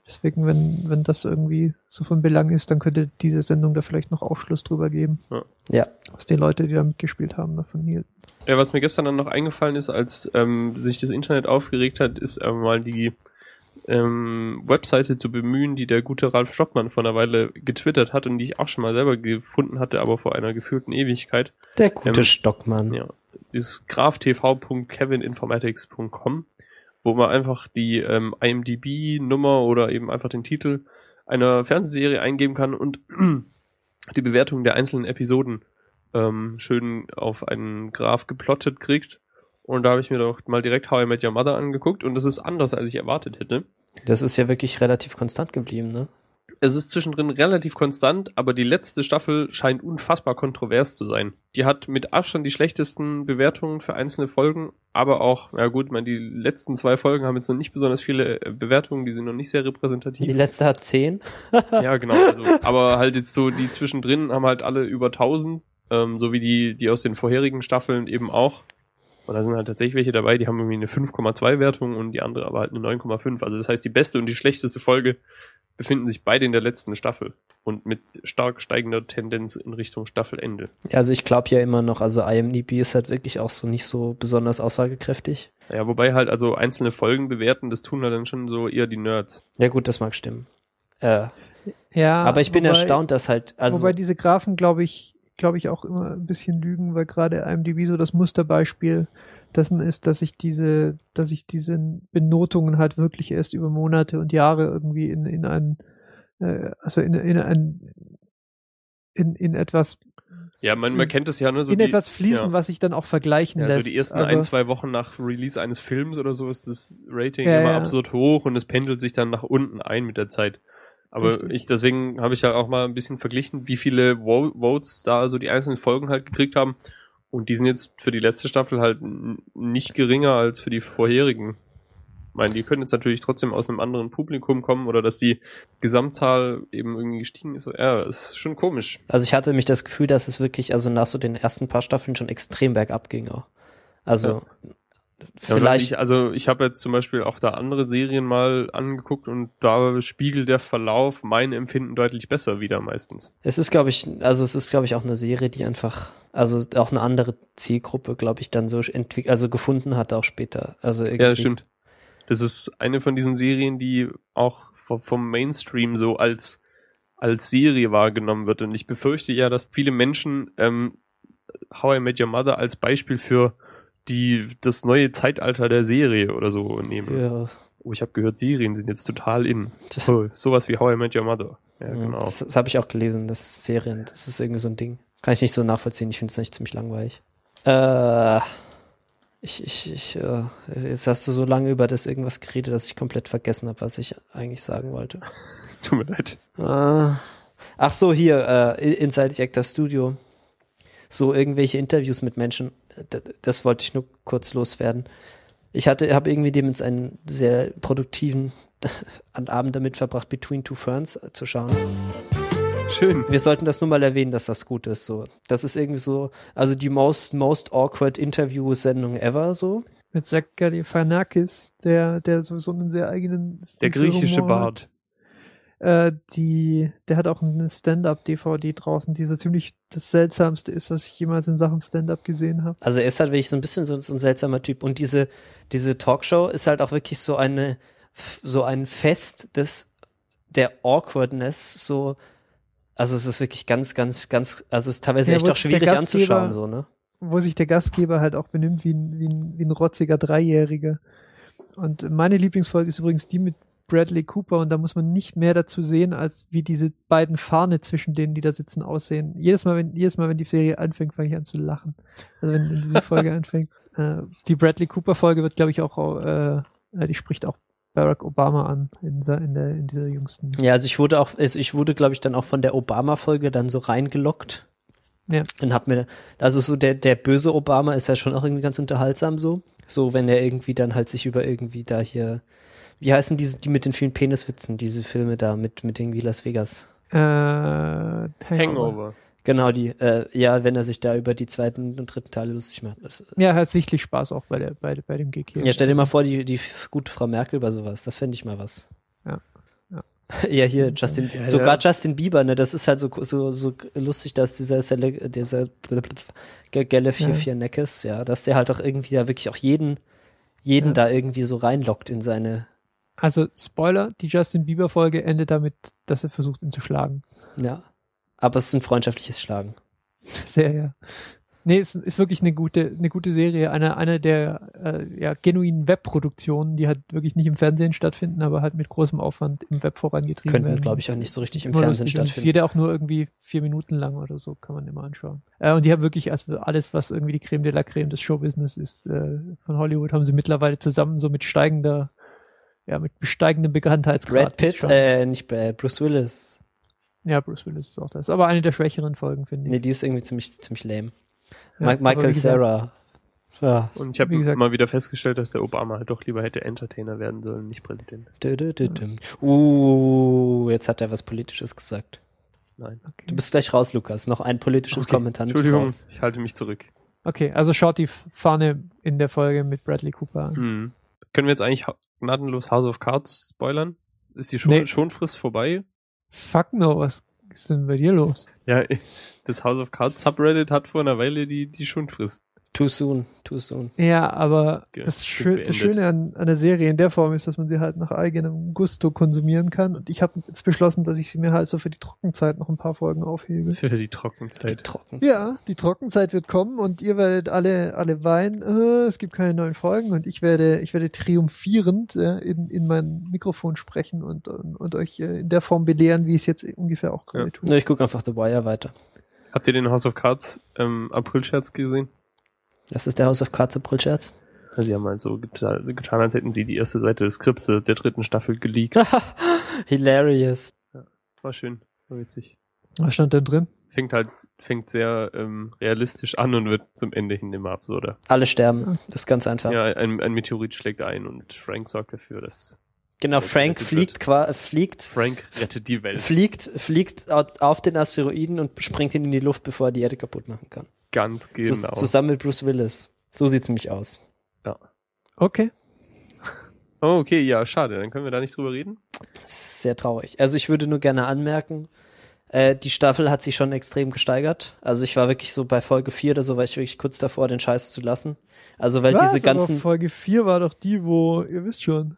Deswegen, wenn, wenn das irgendwie so von Belang ist, dann könnte diese Sendung da vielleicht noch Aufschluss drüber geben, Ja, was die Leute, die da mitgespielt haben, davon hielten. Ja, was mir gestern dann noch eingefallen ist, als ähm, sich das Internet aufgeregt hat, ist äh, mal die ähm, Webseite zu bemühen, die der gute Ralf Stockmann vor einer Weile getwittert hat und die ich auch schon mal selber gefunden hatte, aber vor einer gefühlten Ewigkeit. der gute Ähm, Stockmann. Ja, dieses graftv.kevininformatics.com, wo man einfach die ähm, IMDb-Nummer oder eben einfach den Titel einer Fernsehserie eingeben kann und die Bewertung der einzelnen Episoden ähm, schön auf einen Graph geplottet kriegt. Und da habe ich mir doch mal direkt How I Met Your Mother angeguckt und das ist anders, als ich erwartet hätte. Das ist ja wirklich relativ konstant geblieben, ne? Es ist zwischendrin relativ konstant, aber die letzte Staffel scheint unfassbar kontrovers zu sein. Die hat mit Abstand die schlechtesten Bewertungen für einzelne Folgen, aber auch, ja gut, man, die letzten zwei Folgen haben jetzt noch nicht besonders viele äh, Bewertungen, die sind noch nicht sehr Die repräsentativ. letzte hat zehn. Ja, genau. Also, aber halt jetzt so, die zwischendrin haben halt alle über 1000, ähm, so wie die, die aus den vorherigen Staffeln eben auch. Und da sind halt tatsächlich welche dabei, die haben irgendwie eine 5,2 Wertung und die andere aber halt eine 9,5. Also das heißt, die beste und die schlechteste Folge befinden sich beide in der letzten Staffel und mit stark steigender Tendenz in Richtung Staffelende. Ja, also ich glaube ja immer noch, also IMDb ist halt wirklich auch so nicht so besonders aussagekräftig. Ja, wobei halt also einzelne Folgen bewerten, das tun halt dann schon so eher die Nerds. Ja gut, das mag stimmen. Äh, Ja, aber ich bin wobei, erstaunt, dass halt, also wobei diese Graphen, glaube ich, glaube ich, auch immer ein bisschen lügen, weil gerade IMDb so das Musterbeispiel dessen ist, dass ich diese, dass ich diese Benotungen halt wirklich erst über Monate und Jahre irgendwie in, in ein, äh, also in, in ein, in, in etwas, Ja, man, man kennt es ja, ne? So in die, etwas fließen, ja. was sich dann auch vergleichen Ja, lässt. so die ersten also, ein, zwei Wochen nach Release eines Films oder so ist das Rating Ja, immer absurd hoch und es pendelt sich dann nach unten ein mit der Zeit. Aber Richtig. ich, deswegen habe ich ja auch mal ein bisschen verglichen, wie viele Vo Votes da so die einzelnen Folgen halt gekriegt haben. Und die sind jetzt für die letzte Staffel halt nicht geringer als für die vorherigen. Ich meine, die können jetzt natürlich trotzdem aus einem anderen Publikum kommen oder dass die Gesamtzahl eben irgendwie gestiegen ist. Ja, ist schon komisch. Also ich hatte mich das Gefühl, dass es wirklich, also nach so den ersten paar Staffeln schon extrem bergab ging auch. Also Ja, vielleicht, Ich, also ich habe jetzt zum Beispiel auch da andere Serien mal angeguckt und da spiegelt der Verlauf mein Empfinden deutlich besser wieder meistens. es ist, glaube ich, also es ist, glaube ich, auch eine Serie, die einfach, also auch eine andere Zielgruppe, glaube ich, dann so entwickelt, also gefunden hat auch später. Also irgendwie. Ja, das stimmt. Das ist eine von diesen Serien, die auch vom Mainstream so als als Serie wahrgenommen wird. Und ich befürchte ja, dass viele Menschen ähm, How I Met Your Mother als Beispiel für die das neue Zeitalter der Serie oder so nehmen. Ja, Oh, ich habe gehört, Serien sind jetzt total in. Oh, sowas wie How I Met Your Mother. Ja, genau. Das, das habe ich auch gelesen, das Serien, das ist irgendwie so ein Ding. Kann ich nicht so nachvollziehen, ich finde es eigentlich ziemlich langweilig. Äh, ich, ich, ich, äh, jetzt hast du so lange über das irgendwas geredet, dass ich komplett vergessen habe, was ich eigentlich sagen wollte. Tut mir leid. Äh, ach so, hier, äh, Inside Actor Studio. So irgendwelche Interviews mit Menschen. Das wollte ich nur kurz loswerden. Ich hatte, habe irgendwie dem jetzt einen sehr produktiven Abend damit verbracht, Between Two Ferns zu schauen. Schön. Wir sollten das nur mal erwähnen, dass das gut ist. So, das ist irgendwie so, also die most most awkward Interview-Sendung ever. So, mit Zach Galifianakis, der, der sowieso einen sehr eigenen Der Stil für griechische. Bart. Äh, die, der hat auch eine Stand-up-DVD draußen, die so ziemlich das Seltsamste ist, was ich jemals in Sachen Stand-up gesehen habe. Also er ist halt wirklich so ein bisschen so, so ein seltsamer Typ. Und diese, diese Talkshow ist halt auch wirklich so eine, so ein Fest des, der Awkwardness, so, also es ist wirklich ganz, ganz, ganz, also es ist teilweise Ja, echt auch schwierig anzuschauen, so, ne? Wo sich der Gastgeber halt auch benimmt wie ein, wie ein, wie ein rotziger Dreijähriger. Und meine Lieblingsfolge ist übrigens die mit Bradley Cooper und da muss man nicht mehr dazu sehen, als wie diese beiden Fahne zwischen denen, die da sitzen, aussehen. Jedes Mal, wenn, jedes Mal, wenn die Serie anfängt, fange ich an zu lachen. Also wenn, wenn diese Folge anfängt. Äh, die Bradley Cooper Folge wird, glaube ich, auch, äh, äh, die spricht auch Barack Obama an in, dieser- in, der, in dieser jüngsten. Ja, also ich wurde auch, also ich wurde, glaube ich, dann auch von der Obama-Folge dann so reingelockt. Ja. Und hab mir, also so der, der böse Obama ist ja schon auch irgendwie ganz unterhaltsam so. So, wenn er irgendwie dann halt sich über irgendwie da hier, wie heißen diese, die mit den vielen Peniswitzen, diese Filme da mit, mit irgendwie Las Vegas? Äh, Hangover. Hangover. Genau, die, äh, ja, wenn er sich da über die zweiten und dritten Teile lustig macht. Das, Ja, er hat sichtlich Spaß auch bei, der, bei, bei dem Gig hier. ja, stell dir mal vor, die, die gute Frau Merkel bei sowas. Das fände ich mal was. Ja, ja. ja, hier, Justin, Ja, sogar ja. Justin Bieber, ne, das ist halt so, so, so lustig, dass dieser, Sele- dieser Gelle Ja. 44 Neckes, ja, dass der halt auch irgendwie da wirklich auch jeden, jeden Ja. da irgendwie so reinlockt in seine, Also, Spoiler, die Justin Bieber Folge endet damit, dass er versucht, ihn zu schlagen. ja. Aber es ist ein freundschaftliches Schlagen. Sehr, ja. Nee, es ist wirklich eine gute, eine gute Serie, eine, eine der äh, ja, genuinen Webproduktionen, die halt wirklich nicht im Fernsehen stattfinden, aber halt mit großem Aufwand im Web vorangetrieben Könnten, werden. glaube ich, auch nicht so richtig im Fernsehen stattfinden. Jeder auch nur irgendwie vier Minuten lang oder so, kann man immer anschauen. Äh, und die haben wirklich also alles, was irgendwie die Creme de la Creme des Showbusiness ist, äh, von Hollywood, haben sie mittlerweile zusammen so mit steigender, ja, mit besteigendem Bekanntheitsgrad. Brad Pitt, äh, nicht äh, Bruce Willis. Ja, Bruce Willis ist auch das. Aber eine der schwächeren Folgen, finde ich. Nee, die ist irgendwie ziemlich, ziemlich lame. Ja, Ma Michael Sarah. Ja. Und ich habe Wie gesagt- mal wieder festgestellt, dass der Obama halt doch lieber hätte Entertainer werden sollen, nicht Präsident. Dü, dü, dü, dü. Uh, jetzt hat er was Politisches gesagt. Nein. Du bist gleich raus, Lukas. Noch ein politisches Okay, Kommentar. Entschuldigung, raus. ich halte mich zurück. Okay, also schaut die Fahne in der Folge mit Bradley Cooper an. Hm. Können wir jetzt eigentlich gnadenlos House of Cards spoilern? Ist die Schon Nee. Schonfrist vorbei? Fuck no, was ist denn bei dir los? Ja, das House of Cards Subreddit hat vor einer Weile die, die Schonfrist. Too soon, too soon. Ja, aber Ge- das, Schö beendet. das Schöne an, an der Serie in der Form ist, dass man sie halt nach eigenem Gusto konsumieren kann. Und ich habe jetzt beschlossen, dass ich sie mir halt so für die Trockenzeit noch ein paar Folgen aufhebe. Für die Trockenzeit. Trocken. Ja, die Trockenzeit wird kommen und ihr werdet alle, alle weinen, äh, es gibt keine neuen Folgen und ich werde, ich werde triumphierend äh, in, in mein Mikrofon sprechen und, und, und euch äh, in der Form belehren, wie ich es jetzt ungefähr auch gerade Ja. tue. Ne, ich gucke einfach The Wire weiter. Habt ihr den House of Cards ähm, April-Scherz gesehen? Das ist der House of Cards April-Scherz. Sie haben halt so getan, so getan, als hätten sie die erste Seite des Skripts der dritten Staffel geleakt. Hilarious. War schön, war witzig. Was stand denn drin? Fängt halt, fängt sehr ähm, realistisch an und wird zum Ende hin immer absurder. Alle sterben. Das ist ganz einfach. Ja, ein, ein Meteorit schlägt ein und Frank sorgt dafür, dass Genau, Frank fliegt, qua- fliegt, Frank rettet die Welt. fliegt, fliegt au- auf den Asteroiden und springt ihn in die Luft, bevor er die Erde kaputt machen kann. Ganz genau. Zus- Zusammen mit Bruce Willis. So sieht's nämlich aus. Okay. Oh, okay, ja, schade. Dann können wir da nicht drüber reden. Sehr traurig. Also ich würde nur gerne anmerken, äh, die Staffel hat sich schon extrem gesteigert. Also ich war wirklich so bei Folge 4 oder so, war ich wirklich kurz davor, den Scheiß zu lassen. Also weil Was? diese ganzen, Aber Folge 4 war doch die, wo, ihr wisst schon.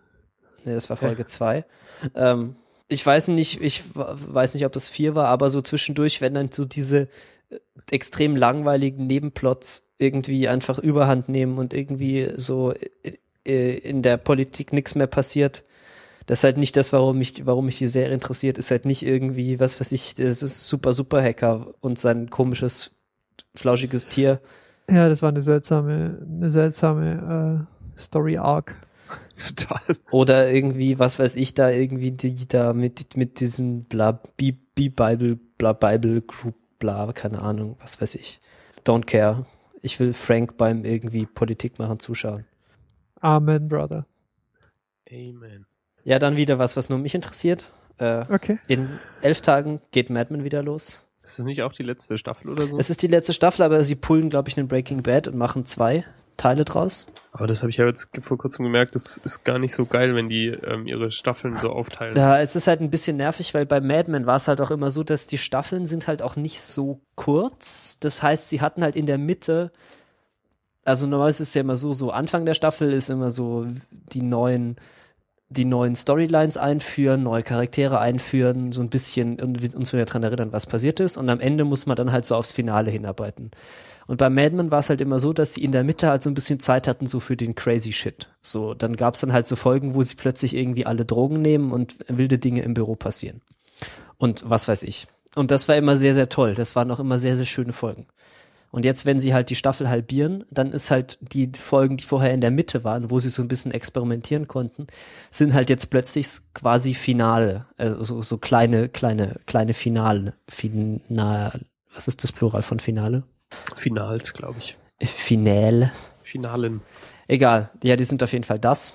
Nee, das war Folge 2. Ähm, ich weiß nicht, ich weiß nicht, ob das 4 war, aber so zwischendurch, wenn dann so diese äh, extrem langweiligen Nebenplots irgendwie einfach überhand nehmen und irgendwie so äh, äh, in der Politik nichts mehr passiert. Das ist halt nicht das, warum mich, warum mich die Serie interessiert, ist halt nicht irgendwie, was weiß ich, das ist super, super Hacker und sein komisches, flauschiges Tier. Ja, das war eine seltsame, eine seltsame äh, Story Arc. Total. Oder irgendwie, was weiß ich, da irgendwie die da mit, mit diesem bla, Bi- Bi-Bible, bla, Bible Group, bla, keine Ahnung, was weiß ich. Don't care. Ich will Frank beim irgendwie Politik machen zuschauen. Amen, Brother. Amen. Ja, dann wieder was, was nur mich interessiert. Äh, Okay. in elf Tagen geht Mad Men wieder los. Ist das nicht auch die letzte Staffel oder so? Es ist die letzte Staffel, aber sie pullen, glaube ich, einen Breaking Bad und machen zwei Teile draus. Aber das habe ich ja jetzt vor kurzem gemerkt, das ist gar nicht so geil, wenn die ähm, ihre Staffeln so aufteilen. Ja, es ist halt ein bisschen nervig, weil bei Mad Men war es halt auch immer so, dass die Staffeln sind halt auch nicht so kurz. Das heißt, sie hatten halt in der Mitte, also normalerweise ist es ja immer so, so Anfang der Staffel ist immer so die neuen, die neuen Storylines einführen, neue Charaktere einführen, so ein bisschen und uns wieder dran erinnern, was passiert ist. Und am Ende muss man dann halt so aufs Finale hinarbeiten. Und bei Mad Men war es halt immer so, dass sie in der Mitte halt so ein bisschen Zeit hatten, so für den crazy Shit. So, dann gab's dann halt so Folgen, wo sie plötzlich irgendwie alle Drogen nehmen und wilde Dinge im Büro passieren. Und was weiß ich. Und das war immer sehr, sehr toll. Das waren auch immer sehr, sehr schöne Folgen. Und jetzt, wenn sie halt die Staffel halbieren, dann ist halt die Folgen, die vorher in der Mitte waren, wo sie so ein bisschen experimentieren konnten, sind halt jetzt plötzlich quasi Finale, also so, so kleine, kleine, kleine Finale, Final, was ist das Plural von Finale? Finals, glaube ich. Finale. Finalen. Egal, ja, die sind auf jeden Fall das.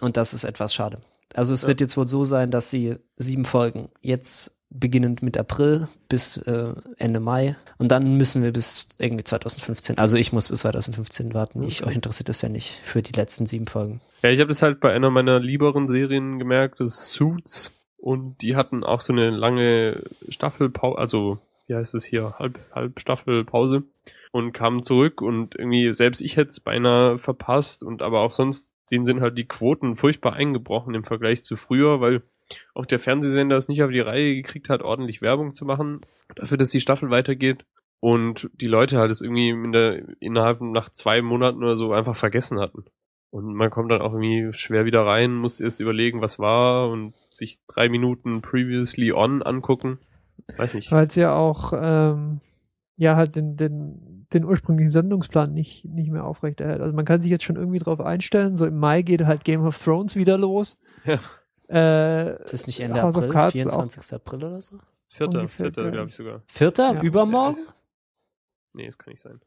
Und das ist etwas schade. Also es Ja. wird jetzt wohl so sein, dass sie sieben Folgen jetzt beginnend mit April bis äh, Ende Mai und dann müssen wir bis irgendwie 2015. Also ich muss bis 2015 warten. Ich Okay. euch interessiert das ja nicht für die letzten sieben Folgen. Ja, ich habe das halt bei einer meiner lieberen Serien gemerkt, das Suits. Und die hatten auch so eine lange Staffelpause, also wie heißt es hier, halb, halb Staffelpause und kamen zurück und irgendwie, selbst ich hätte es beinahe verpasst und aber auch sonst, denen sind halt die Quoten furchtbar eingebrochen im Vergleich zu früher, weil auch der Fernsehsender es nicht auf die Reihe gekriegt hat, ordentlich Werbung zu machen, dafür, dass die Staffel weitergeht. Und die Leute halt es irgendwie in der, innerhalb nach zwei Monaten oder so einfach vergessen hatten. Und man kommt dann auch irgendwie schwer wieder rein, muss erst überlegen, was war und sich drei Minuten previously on angucken. Weiß nicht. Weil es ja auch, ähm, ja, halt den, den, den ursprünglichen Sendungsplan nicht, nicht mehr aufrechterhält. Also man kann sich jetzt schon irgendwie drauf einstellen. So im Mai geht halt Game of Thrones wieder los. Ja. Äh, Das ist nicht Ende House April, Cards 24. April oder so? Vierter, vierter, glaube ich sogar. Vierter? Ja. Übermorgen? Nee, das kann nicht sein.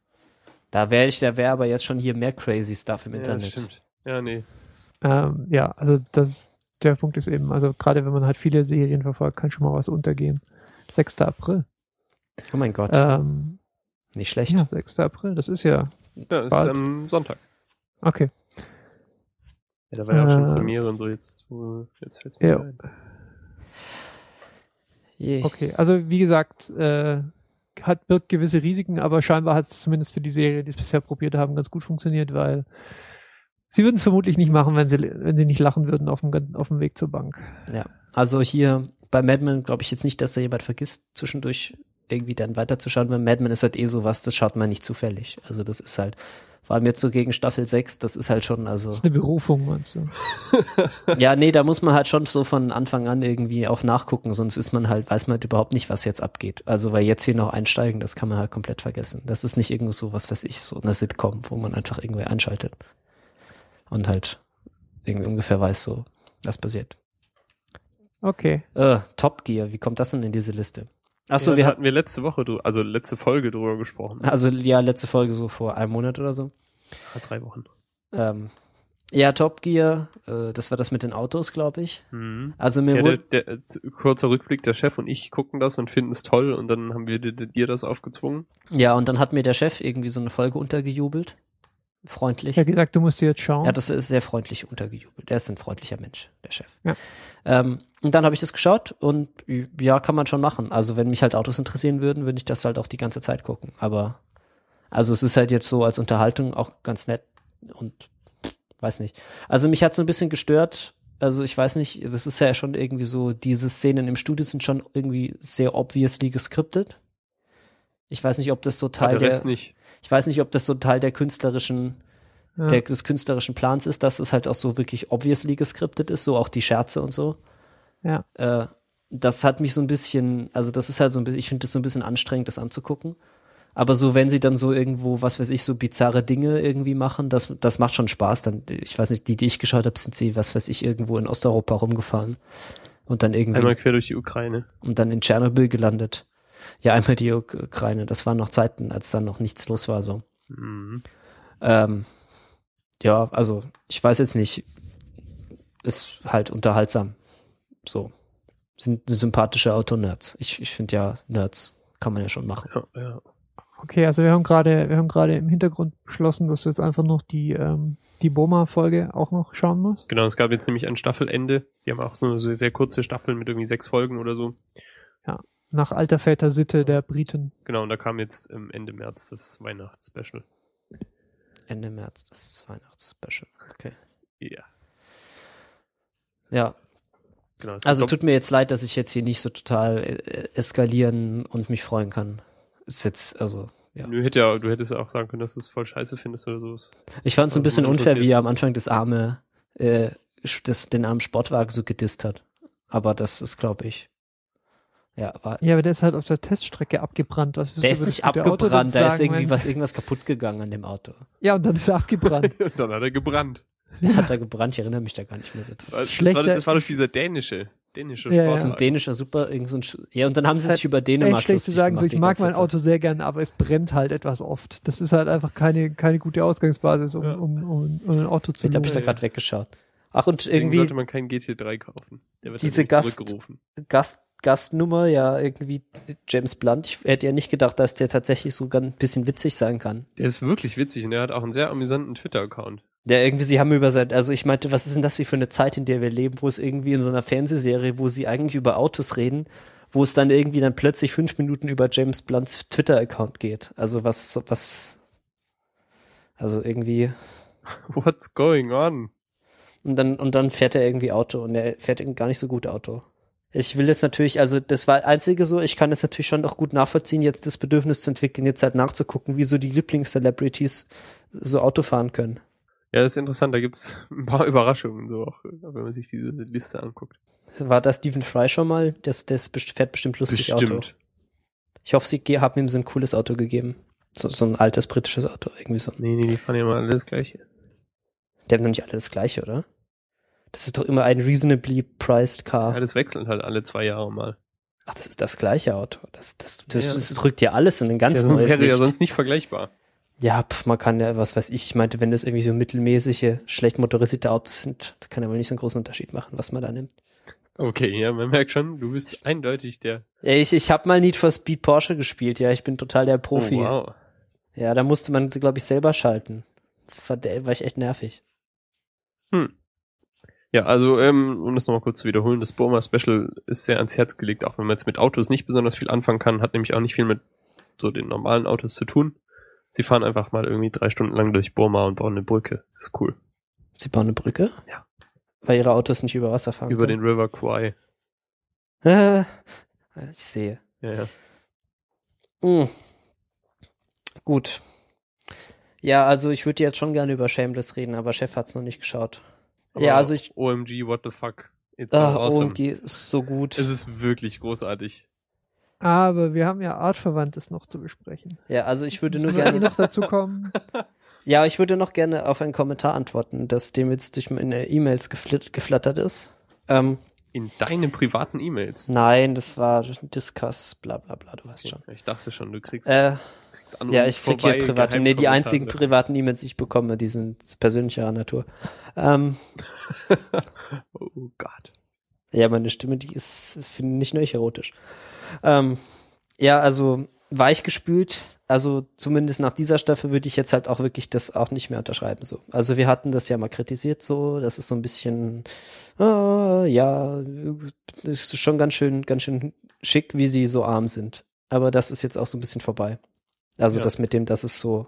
Da wäre ich, da wäre aber jetzt schon hier mehr crazy Stuff im Ja, das Internet. stimmt. Ja, nee. Ähm, ja, also das, der Punkt ist eben, also gerade wenn man halt viele Serien verfolgt, kann schon mal was untergehen. 6. April. Oh mein Gott. Ähm, Nicht schlecht. Ja, 6. April, das ist ja. Ja, das ist Bald. am Sonntag. Okay. Ja, da war ja auch schon Äh, Premiere und so. Jetzt, jetzt fällt's mir Ja. ein. Je. Okay, also wie gesagt, äh, hat birgt gewisse Risiken, aber scheinbar hat es zumindest für die Serie, die es bisher probiert haben, ganz gut funktioniert, weil sie würden es vermutlich nicht machen, wenn sie, wenn sie nicht lachen würden auf dem, auf dem Weg zur Bank. Ja, also hier bei Mad Men glaube ich jetzt nicht, dass da jemand vergisst, zwischendurch irgendwie dann weiterzuschauen, weil Mad Men ist halt eh sowas, das schaut man nicht zufällig. Also das ist halt, vor allem jetzt so gegen Staffel 6, das ist halt schon, also, Das ist eine Berufung, meinst du? ja, nee, da muss man halt schon so von Anfang an irgendwie auch nachgucken, sonst ist man halt, weiß man halt überhaupt nicht, was jetzt abgeht. Also, weil jetzt hier noch einsteigen, das kann man halt komplett vergessen. Das ist nicht irgendwo so, was weiß ich, so eine Sitcom, wo man einfach irgendwie einschaltet. Und halt irgendwie ungefähr weiß so, was passiert. Okay. Äh, Top Gear, wie kommt das denn in diese Liste? Achso, ja, wir hatten, wir letzte Woche, also letzte Folge drüber gesprochen. also ja, letzte Folge so vor einem Monat oder so. Ja, drei Wochen. Ähm, ja, Top Gear, äh, das war das mit den Autos, glaube ich. Mhm. Also mir Ja, wurde, der, der, kurzer Rückblick, der Chef und ich gucken das und finden es toll und dann haben wir dir, dir das aufgezwungen. ja, und dann hat mir der Chef irgendwie so eine Folge untergejubelt. Freundlich. Ja, gesagt, du musst dir jetzt schauen. Ja, das ist sehr freundlich untergejubelt. Er ist ein freundlicher Mensch, der Chef. Ja. Ähm, und dann habe ich das geschaut und ja, kann man schon machen. Also wenn mich halt Autos interessieren würden, würde ich das halt auch die ganze Zeit gucken. Aber also es ist halt jetzt so als Unterhaltung auch ganz nett und weiß nicht. Also mich hat so ein bisschen gestört. Also ich weiß nicht, das ist ja schon irgendwie so, diese Szenen im Studio sind schon irgendwie sehr obviously geskriptet. Ich weiß nicht, ob das so Teil der der, Rest nicht. Ich weiß nicht, ob das so Teil der künstlerischen ja. der, des künstlerischen Plans ist, dass es halt auch so wirklich obviously geskriptet ist, so auch die Scherze und so. ja. Äh, das hat mich so ein bisschen, also das ist halt so ein bisschen, ich finde das so ein bisschen anstrengend, das anzugucken. Aber so, wenn sie dann so irgendwo, was weiß ich, so bizarre Dinge irgendwie machen, das, das macht schon Spaß. Dann, ich weiß nicht, die, die ich geschaut habe, sind sie, was weiß ich, irgendwo in Osteuropa rumgefahren. Und dann irgendwie, Einmal quer durch die Ukraine. und dann in Tschernobyl gelandet. Ja, einmal die Uk- Ukraine. Das waren noch Zeiten, als dann noch nichts los war, so. Mhm. Ähm, ja, also ich weiß jetzt nicht. Ist halt unterhaltsam. So. Sind sympathische Autonerds. Ich, ich finde ja, Nerds kann man ja schon machen. Ja, ja. Okay, also wir haben gerade, wir haben gerade im Hintergrund beschlossen, dass du jetzt einfach noch die, ähm, die Boma-Folge auch noch schauen musst. Genau, es gab jetzt nämlich ein Staffelende. Die haben auch so eine sehr, kurze Staffel mit irgendwie sechs Folgen oder so. Nach alter Väter Sitte der Briten. Genau, und da kam jetzt Ende März das Weihnachtsspecial. Ende März, das Weihnachtsspecial. Okay. Ja. Ja, Genau, es also ist tut mir jetzt leid, dass ich jetzt hier nicht so total äh, eskalieren und mich freuen kann. Ist jetzt, also, ja. Nö, hätte ja, du hättest ja auch sagen können, dass du es voll scheiße findest oder so. Ich fand es ein bisschen unfair, wie er am Anfang das arme, äh, das, den armen Sportwagen so gedisst hat. Aber das ist, glaube ich, ja, war, Ja, aber der ist halt auf der Teststrecke abgebrannt. Was Der ist über nicht das abgebrannt, da ist irgendwie was, irgendwas kaputt gegangen an dem Auto. Ja, und dann ist er abgebrannt. dann hat er gebrannt. Hat er gebrannt, ich erinnere mich da gar nicht mehr so. Das, drauf. das, schlechter- war, das war doch dieser dänische, dänische Ja, ja. So ein dänischer Super, irgend so ein, Sch- ja, und dann haben sie sich über Echt Dänemark schlecht zu sagen, so, gemacht ich mag mein Zeit. Auto sehr gern, aber es brennt halt etwas oft. Das ist halt einfach keine, keine gute Ausgangsbasis, um, Ja. um, um, um ein Auto zu Vielleicht habe ich da gerade weggeschaut. Ach, und Deswegen irgendwie sollte man keinen GT3 kaufen. Der wird Diese Gast- zurückgerufen. Gast, Gastnummer, ja, irgendwie James Blunt. Ich hätte ja nicht gedacht, dass der tatsächlich so ganz ein bisschen witzig sein kann. Der ist wirklich witzig und der hat auch einen sehr amüsanten Twitter-Account. Ja, irgendwie, sie haben über sein, also ich meinte, was ist denn das für eine Zeit, in der wir leben, wo es irgendwie in so einer Fernsehserie, wo sie eigentlich über Autos reden, wo es dann irgendwie dann plötzlich fünf Minuten über James Blunts Twitter-Account geht. Also was, was, also irgendwie, What's going on? und dann, und dann fährt er irgendwie Auto und er fährt gar nicht so gut Auto. Ich will jetzt natürlich, also das war einzige so, ich kann es natürlich schon auch gut nachvollziehen, jetzt das Bedürfnis zu entwickeln, jetzt halt nachzugucken, wie so die Lieblings-Celebrities so Auto fahren können. Ja, das ist interessant. Da gibt's ein paar Überraschungen so auch, wenn man sich diese Liste anguckt. War da Stephen Fry schon mal? Das, das fährt bestimmt lustig Auto. Bestimmt. Ich hoffe, sie haben ihm so ein cooles Auto gegeben. So, so ein altes britisches Auto, irgendwie so. Nee, nee, die fahren ja mal alle das Gleiche. Die haben doch nicht alle das gleiche, oder? Das ist doch immer ein reasonably priced car. Ja, das wechselt halt alle zwei Jahre mal. Ach, das ist das gleiche Auto. Das, das, das, Ja. das rückt ja alles in ein ganz ja, neues wäre ja Licht. sonst nicht vergleichbar. Ja, pf, man kann ja, was weiß ich, ich meinte, wenn das irgendwie so mittelmäßige, schlecht motorisierte Autos sind, kann ja wohl nicht so einen großen Unterschied machen, was man da nimmt. Okay, ja, man merkt schon, du bist eindeutig der. Ja, ich ich habe mal Need for Speed Porsche gespielt, ja, ich bin total der Profi. Oh, wow. Ja, da musste man sie, glaube ich, selber schalten. Das war, war ich echt nervig. Hm. Ja, also, ähm, um das nochmal kurz zu wiederholen, das Burma Special ist sehr ans Herz gelegt, auch wenn man jetzt mit Autos nicht besonders viel anfangen kann, hat nämlich auch nicht viel mit so den normalen Autos zu tun. Sie fahren einfach mal irgendwie drei Stunden lang durch Burma und bauen eine Brücke. Das ist cool. Sie bauen eine Brücke? Ja. Weil ihre Autos nicht über Wasser fahren Über den River Kwai. den. ich sehe. Ja, ja. Mm. Gut. Ja, also ich würde jetzt schon gerne über Shameless reden, aber Chef hat's noch nicht geschaut. Aber ja, also ich. OMG, what the fuck. It's so Ah, awesome. OMG ist so gut. Es ist wirklich großartig. Aber wir haben ja Artverwandtes noch zu besprechen. Ja, also ich würde nur gerne. noch dazu kommen. Ja, ich würde noch gerne auf einen Kommentar antworten, das dem jetzt durch meine E-Mails geflit, geflattert ist. Ähm, In deine privaten E-Mails. nein, das war Discuss, bla bla bla, du weißt schon. Ich dachte schon, du kriegst, Äh, ja, ich krieg hier private, nee, die einzigen privaten E-Mails, die ich bekomme, die sind persönlicher Natur. Ähm, Oh Gott. Ja, meine Stimme, die ist, finde nicht nur ich erotisch. Ähm, ja, also weichgespült, also zumindest nach dieser Staffel würde ich jetzt halt auch wirklich das auch nicht mehr unterschreiben. So. Also wir hatten das ja mal kritisiert so, das ist so ein bisschen, ah, ja, das ist schon ganz schön, ganz schön schick, wie sie so arm sind. Aber das ist jetzt auch so ein bisschen vorbei. Also Ja. das mit dem, dass es so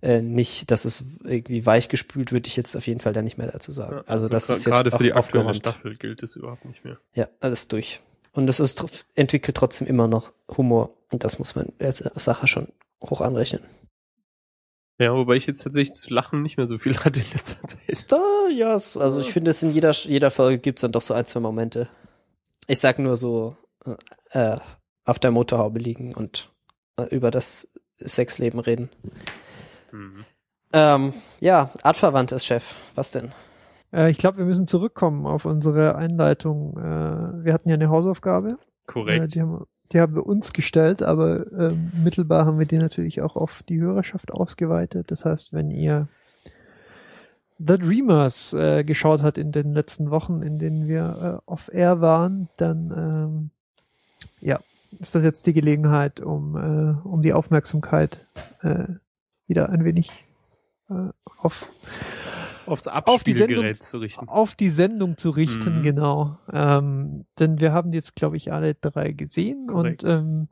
äh, nicht, dass es irgendwie weichgespült, würde ich jetzt auf jeden Fall da nicht mehr dazu sagen. Ja, also, das gra- ist jetzt gerade für die aktuelle. Staffel gilt es überhaupt nicht mehr. Ja, alles durch. Und es ist, entwickelt trotzdem immer noch Humor. Und das muss man der Sache schon hoch anrechnen. Ja, wobei ich jetzt tatsächlich zu lachen nicht mehr so viel hatte in letzter Zeit. Da, ja, es- also ich finde, es in jeder, jeder Folge gibt's dann doch so ein, zwei Momente. Ich sag nur so, äh, auf der Motorhaube liegen und äh, über das Sexleben reden. Mhm. Ähm, ja, artverwandtes Chef. Was denn? Äh, ich glaube, wir müssen zurückkommen auf unsere Einleitung. Äh, wir hatten ja eine Hausaufgabe. Äh, Korrekt. die, haben, die haben wir uns gestellt, aber ähm, mittelbar haben wir die natürlich auch auf die Hörerschaft ausgeweitet. Das heißt, wenn ihr The Dreamers äh, geschaut hat in den letzten Wochen, in denen wir äh, off-air waren, dann ähm, ja, ist das jetzt die Gelegenheit, um, äh, um die Aufmerksamkeit äh, wieder ein wenig äh, auf Aufs die Abspielgerät Sendung- zu richten. auf die Sendung zu richten, Mhm. genau. Ähm, denn wir haben jetzt, glaube ich, alle drei gesehen. Korrekt. Und ähm,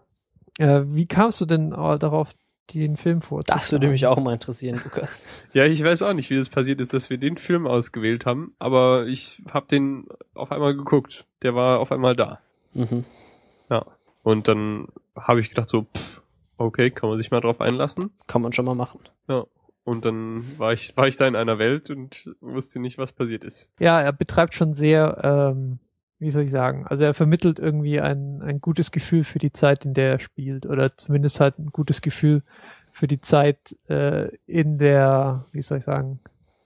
äh, wie kamst du denn äh, darauf, den Film vorzuschlagen? Das würde mich auch mal interessieren, Lukas. Ja, ich weiß auch nicht, wie das passiert ist, dass wir den Film ausgewählt haben, aber ich habe den auf einmal geguckt. Der war auf einmal da. Mhm. Und dann habe ich gedacht so, pff, okay, kann man sich mal drauf einlassen. Kann man schon mal machen. Und dann war ich, war ich da in einer Welt und wusste nicht, was passiert ist. Ja, er betreibt schon sehr, ähm, wie soll ich sagen, also er vermittelt irgendwie ein, ein gutes Gefühl für die Zeit, in der er spielt. Oder zumindest halt ein gutes Gefühl für die Zeit äh, in der, wie soll ich sagen,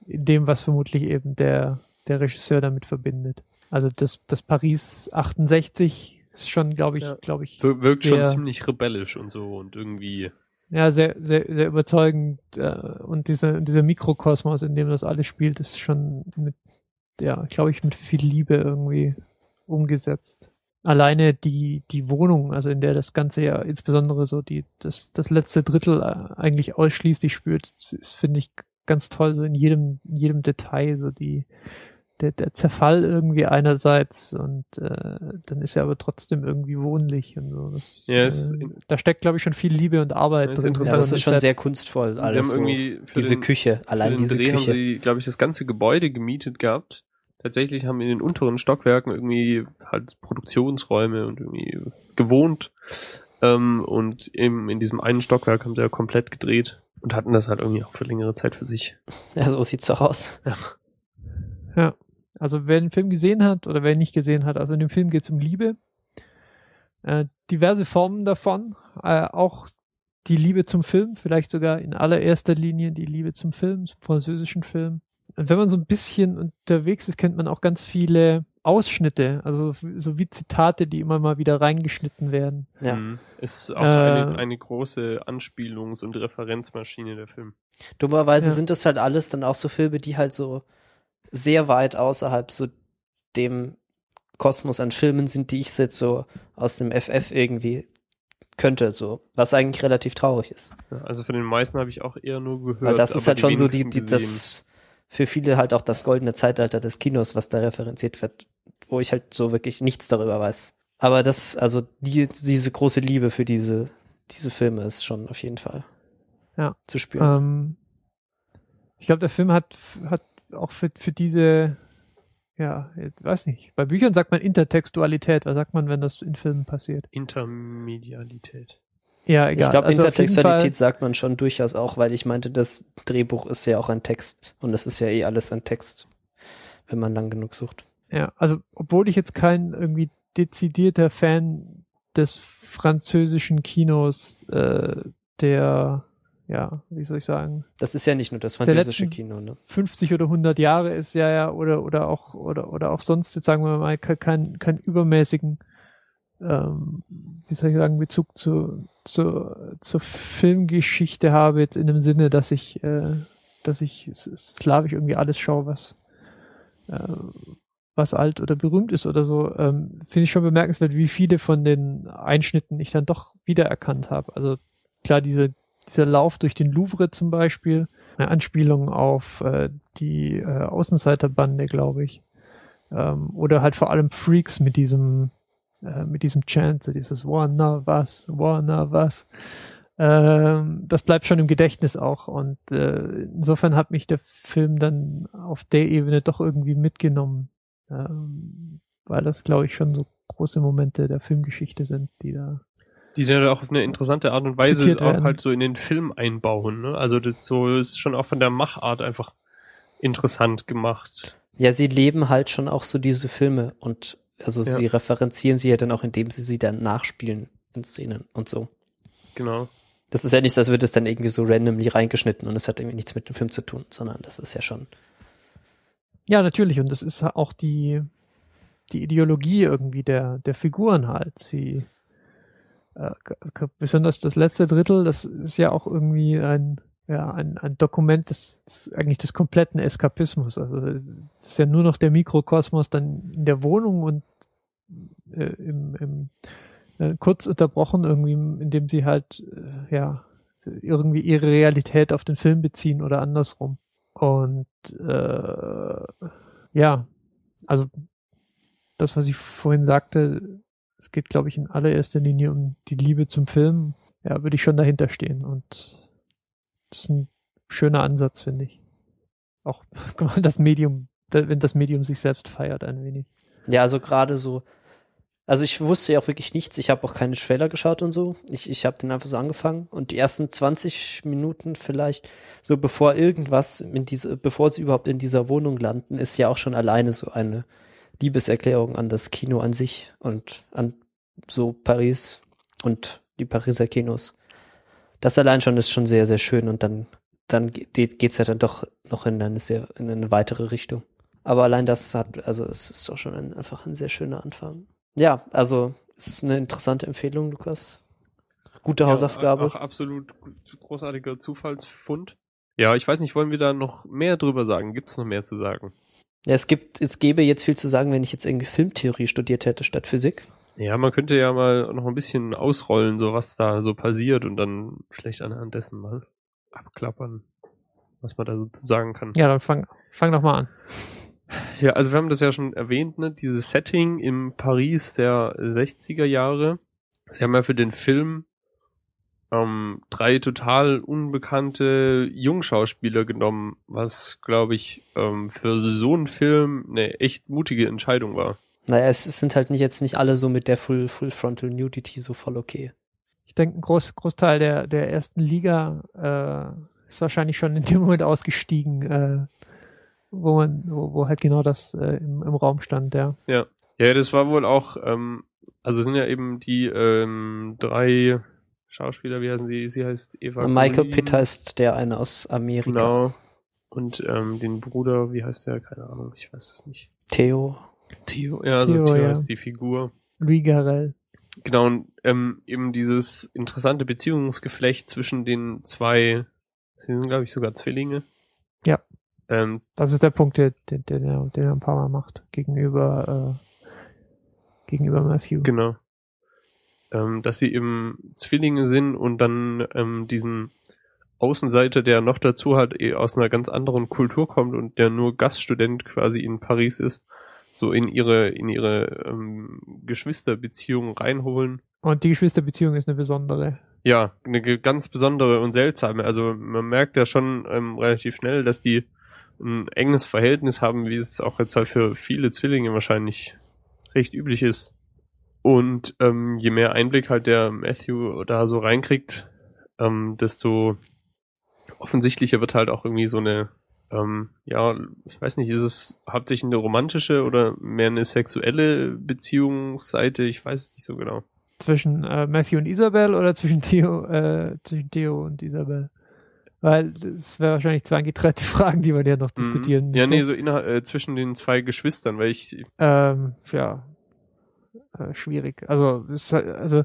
in dem, was vermutlich eben der, der Regisseur damit verbindet. Also das, das Paris 68 ist schon, glaube ich, Ja. glaube ich, Wir- Wirkt Sehr- schon ziemlich rebellisch und so und irgendwie. ja, sehr, sehr, sehr überzeugend. Äh, und dieser, dieser Mikrokosmos, in dem das alles spielt, ist schon mit, ja, glaube ich, mit viel Liebe irgendwie umgesetzt. Alleine die, die Wohnung, also in der das Ganze ja insbesondere so die, das, das letzte Drittel äh, eigentlich ausschließlich spürt, ist, finde ich, ganz toll, so in jedem, in jedem Detail, so die, der, der Zerfall irgendwie einerseits und äh, dann ist er aber trotzdem irgendwie wohnlich und so. Das, Ja, es- äh, da steckt, glaube ich, schon viel Liebe und Arbeit Ja, ist drin. interessant. Ja, das ist schon halt- sehr kunstvoll. sie Alles haben so. irgendwie für Diese den, Küche, allein für den diese Dreh haben Küche. sie, glaube ich, das ganze Gebäude gemietet gehabt. Tatsächlich haben in den unteren Stockwerken irgendwie halt Produktionsräume und irgendwie gewohnt. Ähm, und eben in diesem einen Stockwerk haben sie ja komplett gedreht und hatten das halt irgendwie auch für längere Zeit für sich. Ja, so sieht's doch aus. Ja, also wer den Film gesehen hat oder wer ihn nicht gesehen hat, also in dem Film geht es um Liebe. Äh, diverse Formen davon, äh, auch die Liebe zum Film, vielleicht sogar in allererster Linie die Liebe zum Film, zum französischen Film. Und wenn man so ein bisschen unterwegs ist, kennt man auch ganz viele Ausschnitte, also so wie Zitate, die immer mal wieder reingeschnitten werden. Ja. Mhm. Ist auch Äh, eine, eine große Anspielungs- und Referenzmaschine der Film. Dummerweise Ja. sind das halt alles dann auch so Filme, die halt so sehr weit außerhalb so dem Mikrokosmos an Filmen sind, die ich jetzt so aus dem FF irgendwie könnte, so. Was eigentlich relativ traurig ist. Ja, also von den meisten habe ich auch eher nur gehört. Weil das ist halt schon so die, die, das, für viele halt auch das goldene Zeitalter des Kinos, was da referenziert wird, wo ich halt so wirklich nichts darüber weiß. Aber das, also die, diese große Liebe für diese, diese Filme ist schon auf jeden Fall Ja. zu spüren. Ähm, ich glaube, der Film hat, hat auch für, für diese, ja, ich weiß nicht, bei Büchern sagt man Intertextualität. Was sagt man, wenn das in Filmen passiert? Intermedialität. Ja, ich egal. glaube, Also Intertextualität sagt man schon durchaus auch, weil ich meinte, das Drehbuch ist ja auch ein Text und das ist ja eh alles ein Text, wenn man lang genug sucht. Ja, also obwohl ich jetzt kein irgendwie dezidierter Fan des französischen Kinos, äh, der, ja, wie soll ich sagen, Das ist ja nicht nur das französische Kino, ne? 50 oder 100 Jahre ist ja ja oder oder auch oder oder auch sonst jetzt sagen wir mal ke- kein übermäßigen ähm, wie soll ich sagen Bezug zu zu zur Filmgeschichte habe jetzt in dem Sinne dass ich äh, dass ich slawisch irgendwie alles schaue was äh, was alt oder berühmt ist oder so ähm, finde ich schon bemerkenswert wie viele von den Einschnitten ich dann doch wiedererkannt habe also klar diese dieser Lauf durch den Louvre zum Beispiel eine Anspielung auf äh, die äh, Außenseiterbande, glaube ich. Ähm, oder halt vor allem Freaks mit diesem äh, mit diesem Chant, dieses Warner was, Warner was. Ähm, das bleibt schon im Gedächtnis auch und äh, insofern hat mich der Film dann auf der Ebene doch irgendwie mitgenommen, ähm, weil das glaube ich schon so große Momente der Filmgeschichte sind, die da Die sind ja auch auf eine interessante Art und Weise Zitiert auch werden. halt so in den Film einbauen. Ne? Also das so ist schon auch von der Machart einfach interessant gemacht. Ja, sie leben halt schon auch so diese Filme und also Ja. sie referenzieren sie ja dann auch, indem sie sie dann nachspielen in Szenen und so. Genau. Das ist ja nicht so, als würde es dann irgendwie so randomly reingeschnitten und es hat irgendwie nichts mit dem Film zu tun, sondern das ist ja schon. Ja, natürlich. Und das ist auch die, die Ideologie irgendwie der, der Figuren halt. Sie, äh, besonders das letzte Drittel, das ist ja auch irgendwie ein, ja, ein, ein Dokument des, des, eigentlich des kompletten Eskapismus. Also es ist ja nur noch der Mikrokosmos dann in der Wohnung und äh, im, im äh, kurz unterbrochen irgendwie, indem sie halt, äh, ja, irgendwie ihre Realität auf den Film beziehen oder andersrum. Und äh, ja, also das, was ich vorhin sagte, es geht, glaube ich, in allererster Linie um die Liebe zum Film. Ja, würde ich schon dahinter stehen. Und das ist ein schöner Ansatz, finde ich. Auch das Medium, wenn das Medium sich selbst feiert ein wenig. Ja, also gerade so. Also ich wusste ja auch wirklich nichts. Ich habe auch keine Trailer geschaut und so. Ich, ich habe den einfach so angefangen und die ersten 20 Minuten vielleicht, so bevor irgendwas in diese, bevor sie überhaupt in dieser Wohnung landen, ist ja auch schon alleine so eine Liebeserklärung an das Kino an sich und an so Paris und die Pariser Kinos. Das allein schon ist schon sehr, sehr schön und dann, dann geht, geht's ja dann doch noch in eine sehr, in eine weitere Richtung. Aber allein das hat, also es ist doch schon ein, einfach ein sehr schöner Anfang. Ja, also ist eine interessante Empfehlung, Lukas. Gute Hausaufgabe. Ja, auch absolut großartiger Zufallsfund. Ja, ich weiß nicht, wollen wir da noch mehr drüber sagen? Gibt's noch mehr zu sagen? Ja, es gibt, es gäbe jetzt viel zu sagen, wenn ich jetzt irgendwie Filmtheorie studiert hätte statt Physik. Ja, man könnte ja mal noch ein bisschen ausrollen, so was da so passiert und dann vielleicht anhand dessen mal abklappern, was man da so zu sagen kann. Ja, dann fang, fang doch mal an. Ja, also wir haben das ja schon erwähnt, ne? Dieses Setting im Paris der 60er Jahre. Sie haben ja für den Film ähm, drei total unbekannte Jungschauspieler genommen, was, glaube ich, ähm, für so einen Film eine echt mutige Entscheidung war. Naja, es, es sind halt nicht jetzt nicht alle so mit der Full, Full Frontal Nudity so voll okay. Ich denke, ein Groß, Großteil der, der ersten Liga äh, ist wahrscheinlich schon in dem Moment ausgestiegen, äh, wo man, wo, wo halt genau das äh, im, im Raum stand, ja. Ja, das war wohl auch, ähm, also sind ja eben die ähm, drei Schauspieler, wie heißen sie? Sie heißt Eva. Michael Green. Pitt heißt der eine aus Amerika. Genau. Und ähm, den Bruder, wie heißt der? Keine Ahnung, ich weiß es nicht. Theo. Theo, ja, also Theo, Theo, ja. ist die Figur. Louis Garrel. Genau, und ähm, eben dieses interessante Beziehungsgeflecht zwischen den zwei, sie sind, glaube ich, sogar Zwillinge. Ja. Ähm, Das ist der Punkt, der, der, der, der, den er ein paar Mal macht, gegenüber gegenüber Matthew. Genau. Ähm, dass sie eben Zwillinge sind und dann ähm, diesen Außenseiter, der noch dazu halt eh aus einer ganz anderen Kultur kommt und der nur Gaststudent quasi in Paris ist, so in ihre in ihre ähm, Geschwisterbeziehung reinholen. Und die Geschwisterbeziehung ist eine besondere. Ja, eine ganz besondere und seltsame. Also man merkt ja schon ähm, relativ schnell, dass die ein enges Verhältnis haben, wie es auch jetzt halt für viele Zwillinge wahrscheinlich recht üblich ist. Und ähm, je mehr Einblick halt der Matthew da so reinkriegt, ähm, desto offensichtlicher wird halt auch irgendwie so eine, ähm, ja, ich weiß nicht, ist es hauptsächlich eine romantische oder mehr eine sexuelle Beziehungsseite? Ich weiß es nicht so genau. Zwischen äh, Matthew und Isabel oder zwischen Theo, äh, zwischen Theo und Isabel? Weil das wäre wahrscheinlich zwei getrennte Fragen, die man ja noch diskutieren Mhm. Ja, nee, so innerhalb, äh, zwischen den zwei Geschwistern, weil ich, Ähm, ja, äh, schwierig. Also es, also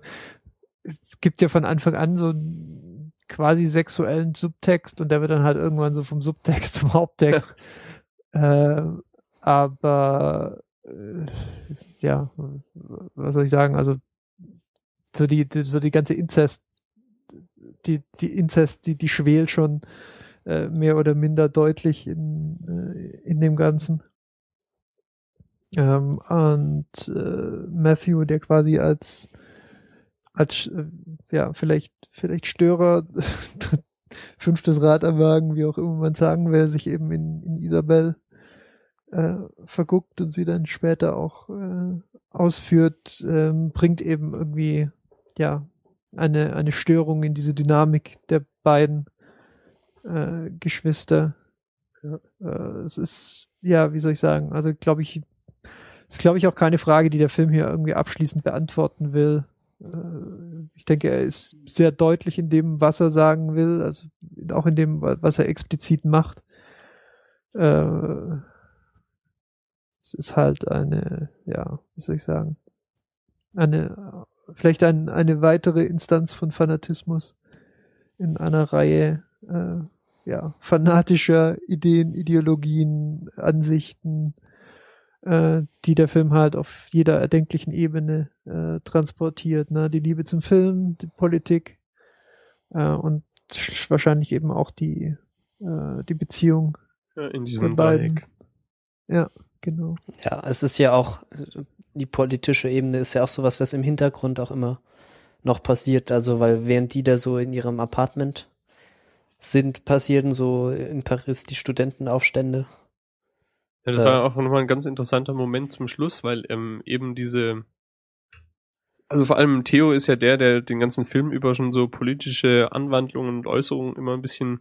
es gibt ja von Anfang an so einen quasi sexuellen Subtext und der wird dann halt irgendwann so vom Subtext zum Haupttext. äh, aber äh, ja, was soll ich sagen? Also so die, die so die ganze Inzest, die die Inzest, die die schwelt schon äh, mehr oder minder deutlich in äh, in dem Ganzen. Ähm, und äh, Matthew, der quasi als als äh, ja vielleicht vielleicht Störer fünftes Rad am Wagen, wie auch immer man sagen will, sich eben in, in Isabel äh, verguckt und sie dann später auch äh, ausführt, ähm, bringt eben irgendwie ja eine eine Störung in diese Dynamik der beiden äh, Geschwister. Ja. Äh, es ist ja, wie soll ich sagen? Also glaube ich ist, glaube ich, auch keine Frage, die der Film hier irgendwie abschließend beantworten will. Äh, Ich denke, er ist sehr deutlich in dem, was er sagen will, also auch in dem, wa- was er explizit macht. Äh, Es ist halt eine, ja, wie soll ich sagen, eine, vielleicht ein, eine weitere Instanz von Fanatismus in einer Reihe, äh, ja, fanatischer Ideen, Ideologien, Ansichten, äh, die der Film halt auf jeder erdenklichen Ebene äh, transportiert. Ne? Die Liebe zum Film, die Politik äh, und sch- wahrscheinlich eben auch die, äh, die Beziehung. ja, in Von diesem beiden. Dreieck. Ja, genau. Ja, es ist ja auch, die politische Ebene ist ja auch sowas, was im Hintergrund auch immer noch passiert. Also, weil während die da so in ihrem Apartment sind, passieren so in Paris die Studentenaufstände. Ja, das Äh. war auch nochmal ein ganz interessanter Moment zum Schluss, weil ähm, eben diese, also vor allem Theo ist ja der, der den ganzen Film über schon so politische Anwandlungen und Äußerungen immer ein bisschen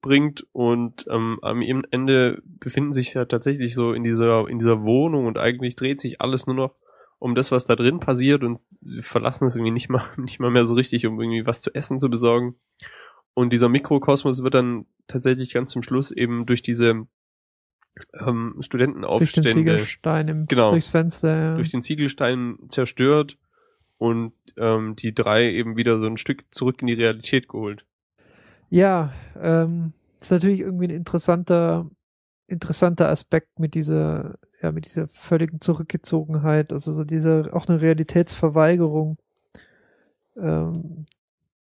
bringt und ähm, am Ende befinden sich ja tatsächlich so in dieser in dieser Wohnung und eigentlich dreht sich alles nur noch um das, was da drin passiert und verlassen es irgendwie nicht mal nicht mal mehr so richtig, um irgendwie was zu essen zu besorgen. Und dieser Mikrokosmos wird dann tatsächlich ganz zum Schluss eben durch diese ähm, Durch den Studentenaufstände Ziegelstein im, Genau. durchs Fenster. Ja. durch den Ziegelstein zerstört und ähm, die drei eben wieder so ein Stück zurück in die Realität geholt. Ja, ähm, ist natürlich irgendwie ein interessanter, interessanter Aspekt mit dieser, ja, mit dieser völligen Zurückgezogenheit, also so diese, auch eine Realitätsverweigerung, ähm,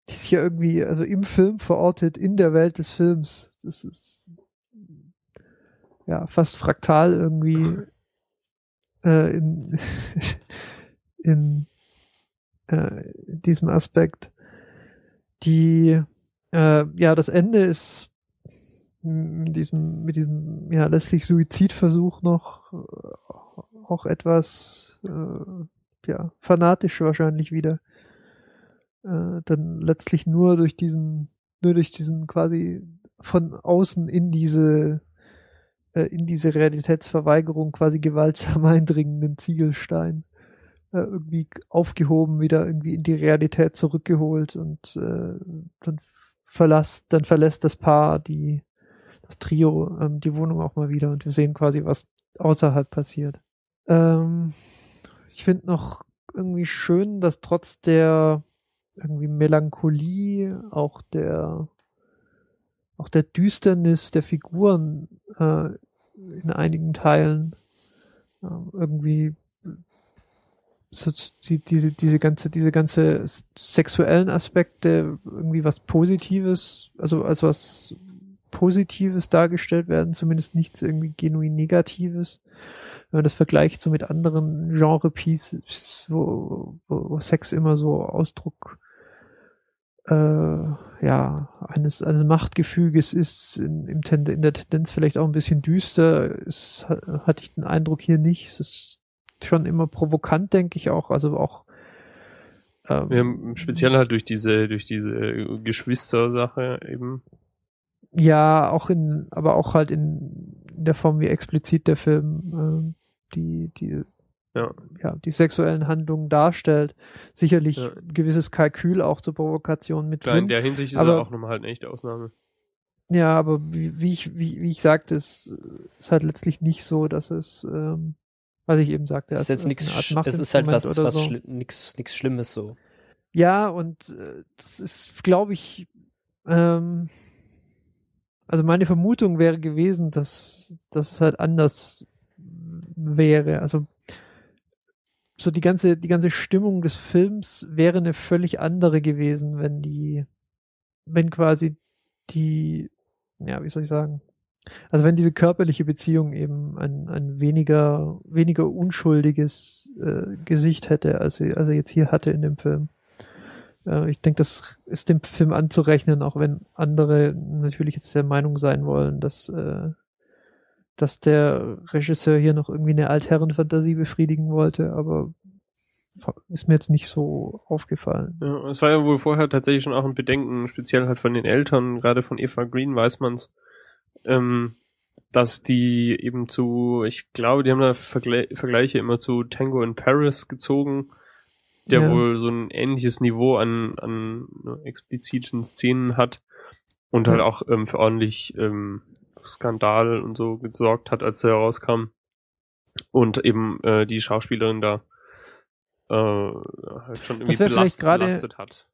die sich ja irgendwie, also im Film verortet, in der Welt des Films. Das ist, ja, fast fraktal irgendwie, äh, in, in, äh, diesem Aspekt. Die, äh, ja, das Ende ist mit diesem, mit diesem, ja, letztlich Suizidversuch noch äh, auch etwas, äh, ja, fanatisch wahrscheinlich wieder. Äh, dann letztlich nur durch diesen, nur durch diesen quasi von außen in diese, äh, in diese Realitätsverweigerung quasi gewaltsam eindringenden Ziegelstein äh, irgendwie aufgehoben, wieder irgendwie in die Realität zurückgeholt und äh, dann verlässt, dann verlässt das Paar die das Trio ähm, die Wohnung auch mal wieder und wir sehen quasi, was außerhalb passiert. Ähm, ich finde noch irgendwie schön, dass trotz der irgendwie Melancholie, auch der auch der Düsternis der Figuren äh, in einigen Teilen äh, irgendwie so, die, diese, diese ganze, diese ganze sexuellen Aspekte irgendwie was Positives, also als was Positives dargestellt werden, zumindest nichts irgendwie genuin Negatives. Wenn man das vergleicht so mit anderen Genre-Pieces, wo, wo Sex immer so Ausdruck äh, ja, eines, eines Machtgefüges ist, in, im Tend in der Tendenz vielleicht auch ein bisschen düster, es, ha- hatte ich den Eindruck hier nicht. Es ist schon immer provokant, denke ich auch, also auch ähm, Ja, speziell halt durch diese, durch diese Geschwistersache eben. Ja, auch in, aber auch halt in der Form, wie explizit der Film ähm, die, die, Ja. ja, die sexuellen Handlungen darstellt. Sicherlich Ja. ein gewisses Kalkül auch zur Provokation mit Klar, in drin. der Hinsicht ist aber- er auch nochmal halt eine echte Ausnahme. Ja, aber wie, wie ich, wie, wie ich sagte, es ist halt letztlich nicht so, dass es, ähm, was ich eben sagte, Es ist jetzt nichts, eine Art es ist halt was, was oder so. schli nix, nix Schlimmes so. Ja, und äh, das ist, glaube ich, ähm, also meine Vermutung wäre gewesen, dass, dass es halt anders wäre. Also so die ganze, die ganze Stimmung des Films wäre eine völlig andere gewesen, wenn die, wenn quasi die, ja, wie soll ich sagen, also wenn diese körperliche Beziehung eben ein, ein weniger, weniger unschuldiges äh, Gesicht hätte, als sie, als er jetzt hier hatte in dem Film. Äh, ich denke, das ist dem Film anzurechnen, auch wenn andere natürlich jetzt der Meinung sein wollen, dass, äh, dass der Regisseur hier noch irgendwie eine Altherrenfantasie befriedigen wollte, aber ist mir jetzt nicht so aufgefallen. Ja, es war ja wohl vorher tatsächlich schon auch ein Bedenken, speziell halt von den Eltern, gerade von Eva Green weiß man's, ähm, dass die eben zu, ich glaube, die haben da Vergle Vergleiche immer zu Tango in Paris gezogen, der Ja. wohl so ein ähnliches Niveau an, an expliziten Szenen hat und halt auch ähm, für ordentlich ähm, Skandal und so gesorgt hat, als er rauskam. Und eben äh, die Schauspielerin da äh, halt schon irgendwie belast, gerade- belastet hat.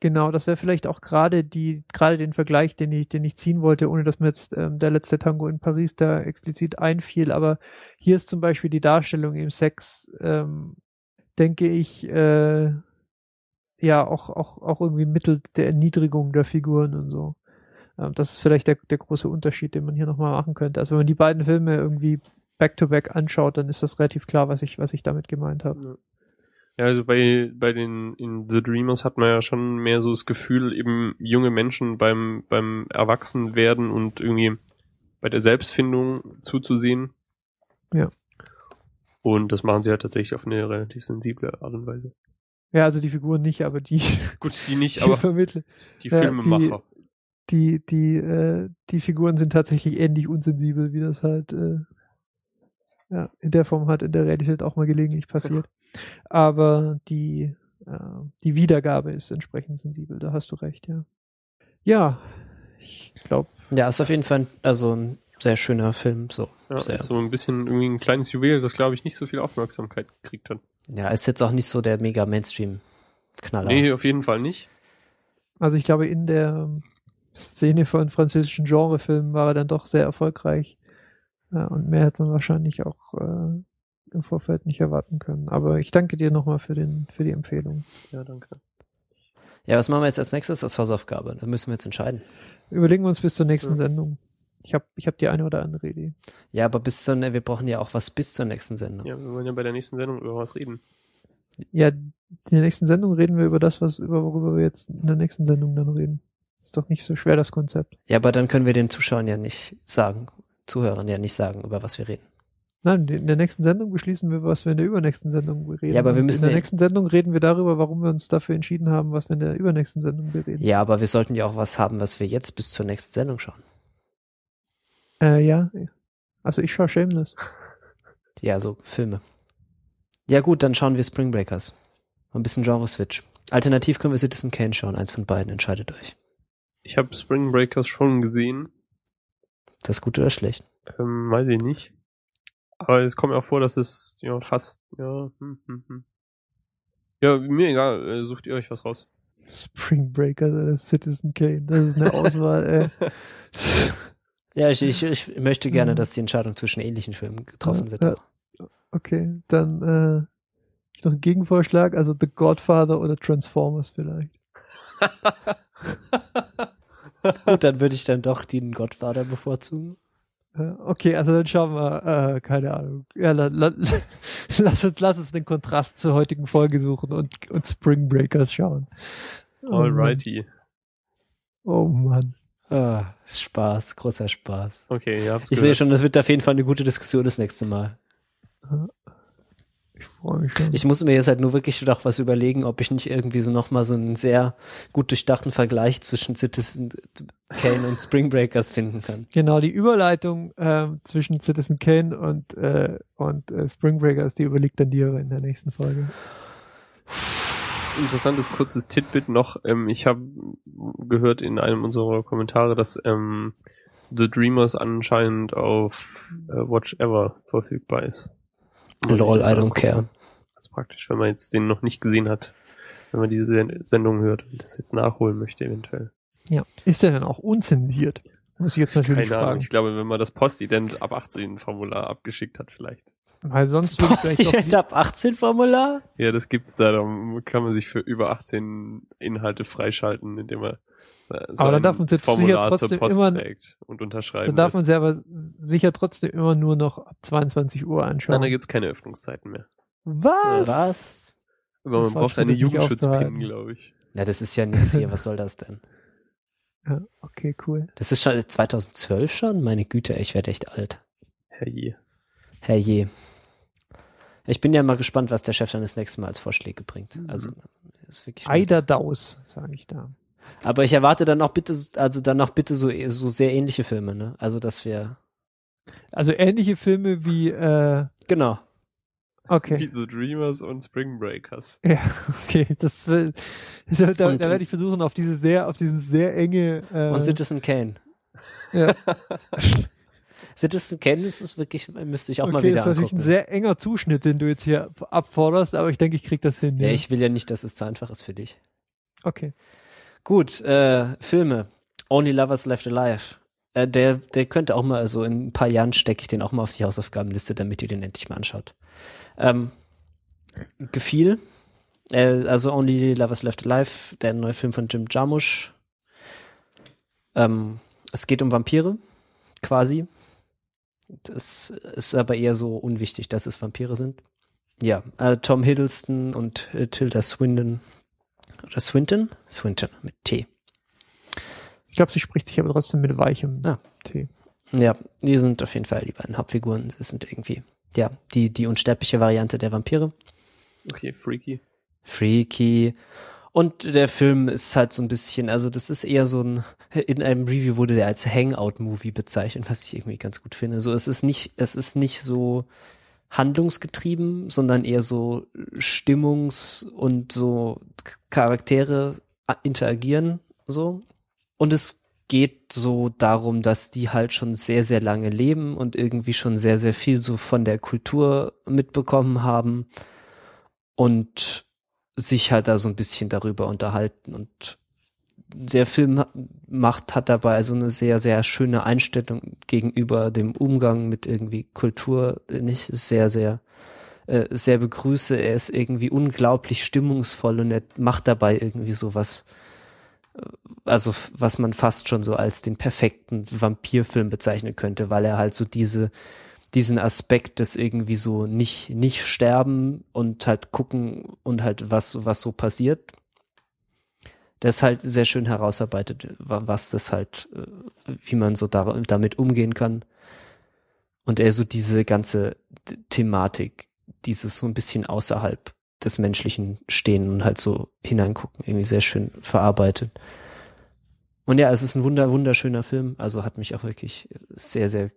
Genau, das wäre vielleicht auch gerade die, gerade den Vergleich, den ich, den ich ziehen wollte, ohne dass mir jetzt ähm, der letzte Tango in Paris da explizit einfiel. Aber hier ist zum Beispiel die Darstellung im Sex, ähm, denke ich, äh, ja auch auch auch irgendwie Mittel der Erniedrigung der Figuren und so. Ähm, das ist vielleicht der der große Unterschied, den man hier nochmal machen könnte. Also wenn man die beiden Filme irgendwie back to back anschaut, dann ist das relativ klar, was ich was ich damit gemeint habe. Ja. Also bei, bei den, in The Dreamers hat man ja schon mehr so das Gefühl, eben junge Menschen beim, beim Erwachsenwerden und irgendwie bei der Selbstfindung zuzusehen. Ja. Und das machen sie halt tatsächlich auf eine relativ sensible Art und Weise. Ja, also die Figuren nicht, aber die, Gut, die nicht, die aber vermitteln. die ja, Filmemacher. Die, die, äh, die Figuren sind tatsächlich ähnlich unsensibel, wie das halt äh, ja, in der Form hat in der Realität auch mal gelegentlich passiert. Aber die, äh, die Wiedergabe ist entsprechend sensibel, da hast du recht, ja. Ja, ich glaube, Ja, ist auf jeden Fall ein, also ein sehr schöner Film, so. Ja, sehr. ist so ein bisschen irgendwie ein kleines Juwel, das glaube ich nicht so viel Aufmerksamkeit gekriegt hat. Ja, ist jetzt auch nicht so der mega Mainstream-Knaller. Nee, auf jeden Fall nicht. also ich glaube, in der Szene von französischen Genrefilmen war er dann doch sehr erfolgreich. Ja, und mehr hätte man wahrscheinlich auch äh, im Vorfeld nicht erwarten können. Aber ich danke dir nochmal für, den, für die Empfehlung. Ja, danke. Ja, was machen wir jetzt als nächstes als Hausaufgabe? Da müssen wir jetzt entscheiden. Überlegen wir uns bis zur nächsten Ja. Sendung. Ich habe ich hab die eine oder andere Idee. Ja, aber bis zur, wir brauchen ja auch was bis zur nächsten Sendung. Ja, wir wollen ja bei der nächsten Sendung über was reden. Ja, in der nächsten Sendung reden wir über das, was über worüber wir jetzt in der nächsten Sendung dann reden. Ist doch nicht so schwer das Konzept. Ja, aber dann können wir den Zuschauern ja nicht sagen, Zuhörern ja nicht sagen, über was wir reden. Nein, in der nächsten Sendung beschließen wir, was wir in der übernächsten Sendung reden. Ja, aber wir müssen in der nächsten Sendung reden wir darüber, warum wir uns dafür entschieden haben, was wir in der übernächsten Sendung bereden. Ja, aber wir sollten ja auch was haben, was wir jetzt bis zur nächsten Sendung schauen. Äh, ja. Also ich schaue Shameless. Ja, so Filme. Ja gut, dann schauen wir Spring Breakers. Ein bisschen Genre-Switch. Alternativ können wir Citizen Kane schauen. Eins von beiden, entscheidet euch. Ich habe Spring Breakers schon gesehen. Das ist gut oder schlecht? Ähm, weiß ich nicht. Aber es kommt mir auch vor, dass es ja fast, ja, hm, hm, hm. Ja, mir egal, äh, sucht ihr euch was raus. Spring Breaker, äh, Citizen Kane. Das ist eine Auswahl, ey. Ja, ich, ich, ich möchte gerne, Mhm. dass die Entscheidung zwischen ähnlichen Filmen getroffen wird. Okay, dann Noch ein Gegenvorschlag, also The Godfather oder Transformers vielleicht. Gut, dann würde ich dann doch den Godfather bevorzugen. Ja, Okay, also dann schauen wir, äh, keine Ahnung. Ja, la, la, lass, uns, lass uns den Kontrast zur heutigen Folge suchen und, und Spring Breakers schauen. Oh. Alrighty. Oh Mann. Ah, Spaß, großer Spaß. Okay, ihr habt's Ich sehe schon, das wird auf jeden Fall eine gute Diskussion das nächste Mal. Ich freue mich schon. Ich muss mir jetzt halt nur wirklich noch was überlegen, ob ich nicht irgendwie so nochmal so einen sehr gut durchdachten Vergleich zwischen Citizen Kane und Spring Breakers finden kann. Genau, die Überleitung ähm, zwischen Citizen Kane und, äh, und äh, Spring Breakers, die überliegt dann dir in der nächsten Folge. Interessantes kurzes Titbit noch. Ähm, ich habe gehört in einem unserer Kommentare, dass ähm, The Dreamers anscheinend auf äh, Watch Ever verfügbar ist. Lol, das I don't care. Das ist praktisch, wenn man jetzt den noch nicht gesehen hat. Wenn man diese Sen- Sendung hört und das jetzt nachholen möchte eventuell. Ja. Ist der denn auch unzensiert? Muss ich jetzt natürlich Keine Ahnung. fragen. Ich glaube, wenn man das Postident ab 18 Formular abgeschickt hat vielleicht. Weil sonst doch, ab 18 Formular? Ja, das gibt's da. Da kann man sich für über 18 Inhalte freischalten, indem man Aber sein dann darf man jetzt Formular sicher zur trotzdem Post immer- trägt und unterschreiben dann darf man sie aber sicher trotzdem immer nur noch ab 22 Uhr anschauen. Nein, da gibt's keine Öffnungszeiten mehr. Was? Was? Aber man braucht eine Jugendschutzpin, glaube ich. Na, das ist ja nix hier. Was soll das denn? Ja, okay, cool. Das ist schon 2012 schon? Meine Güte, ich werde echt alt. Herrje. Herrje. Ich bin ja mal gespannt, was der Chef dann das nächste Mal als Vorschläge bringt. Also, das ist wirklich. Eider Daus, sage ich da. Aber ich erwarte dann auch bitte, also dann auch bitte so, so sehr ähnliche Filme, ne? Also, dass wir, Also ähnliche Filme wie, äh, genau. Wie okay. The Dreamers und Spring Breakers. Ja, okay. Das da, da, Und- da werde ich versuchen, auf diese sehr, auf diesen sehr enge, äh, Und Citizen Kane. ja, Citizen Kane ist es wirklich, müsste ich auch okay, mal wieder ist natürlich ein angucken. sehr enger Zuschnitt, den du jetzt hier abforderst, aber ich denke, ich krieg das hin. Ja, ich will ja nicht, dass es zu einfach ist für dich. okay. Gut, äh, Filme. Only Lovers Left Alive. Äh, der, der könnte auch mal, also in ein paar Jahren stecke ich den auch mal auf die Hausaufgabenliste, damit ihr den endlich mal anschaut. Ähm, gefiel. Äh, also Only Lovers Left Alive, der neue Film von Jim Jarmusch. Ähm, es geht um Vampire, quasi. Das ist aber eher so unwichtig, dass es Vampire sind. Ja, äh, Tom Hiddleston und äh, Tilda Swinton oder Swinton? Swinton mit T. Ich glaube, sie spricht sich aber trotzdem mit weichem Ah. Tee. Ja, die sind auf jeden Fall die beiden Hauptfiguren. Sie sind irgendwie, ja, die, die unsterbliche Variante der Vampire. Okay, freaky. Freaky. Und der Film ist halt so ein bisschen, also das ist eher so ein, in einem Review wurde der als Hangout-Movie bezeichnet, was ich irgendwie ganz gut finde. So, es ist nicht, es ist nicht so handlungsgetrieben, sondern eher so Stimmungs- und so Charaktere interagieren, so. Und es geht so darum, dass die halt schon sehr, sehr lange leben und irgendwie schon sehr, sehr viel so von der Kultur mitbekommen haben und sich halt da so ein bisschen darüber unterhalten und der Film macht, hat dabei so eine sehr, sehr schöne Einstellung gegenüber dem Umgang mit irgendwie Kultur, den ich sehr, sehr, äh, sehr begrüße. Er ist irgendwie unglaublich stimmungsvoll und er macht dabei irgendwie so was, äh, also was man fast schon so als den perfekten Vampirfilm bezeichnen könnte, weil er halt so diese, diesen Aspekt des irgendwie so nicht, nicht sterben und halt gucken und halt was, was so passiert. Das ist halt sehr schön herausarbeitet, wa- was das halt, äh, wie man so da, damit umgehen kann. Und er so diese ganze Thematik, dieses so ein bisschen außerhalb des Menschlichen stehen und halt so hineingucken, irgendwie sehr schön verarbeitet. Und ja, es ist ein wunder, wunderschöner Film. Also hat mich auch wirklich sehr, sehr,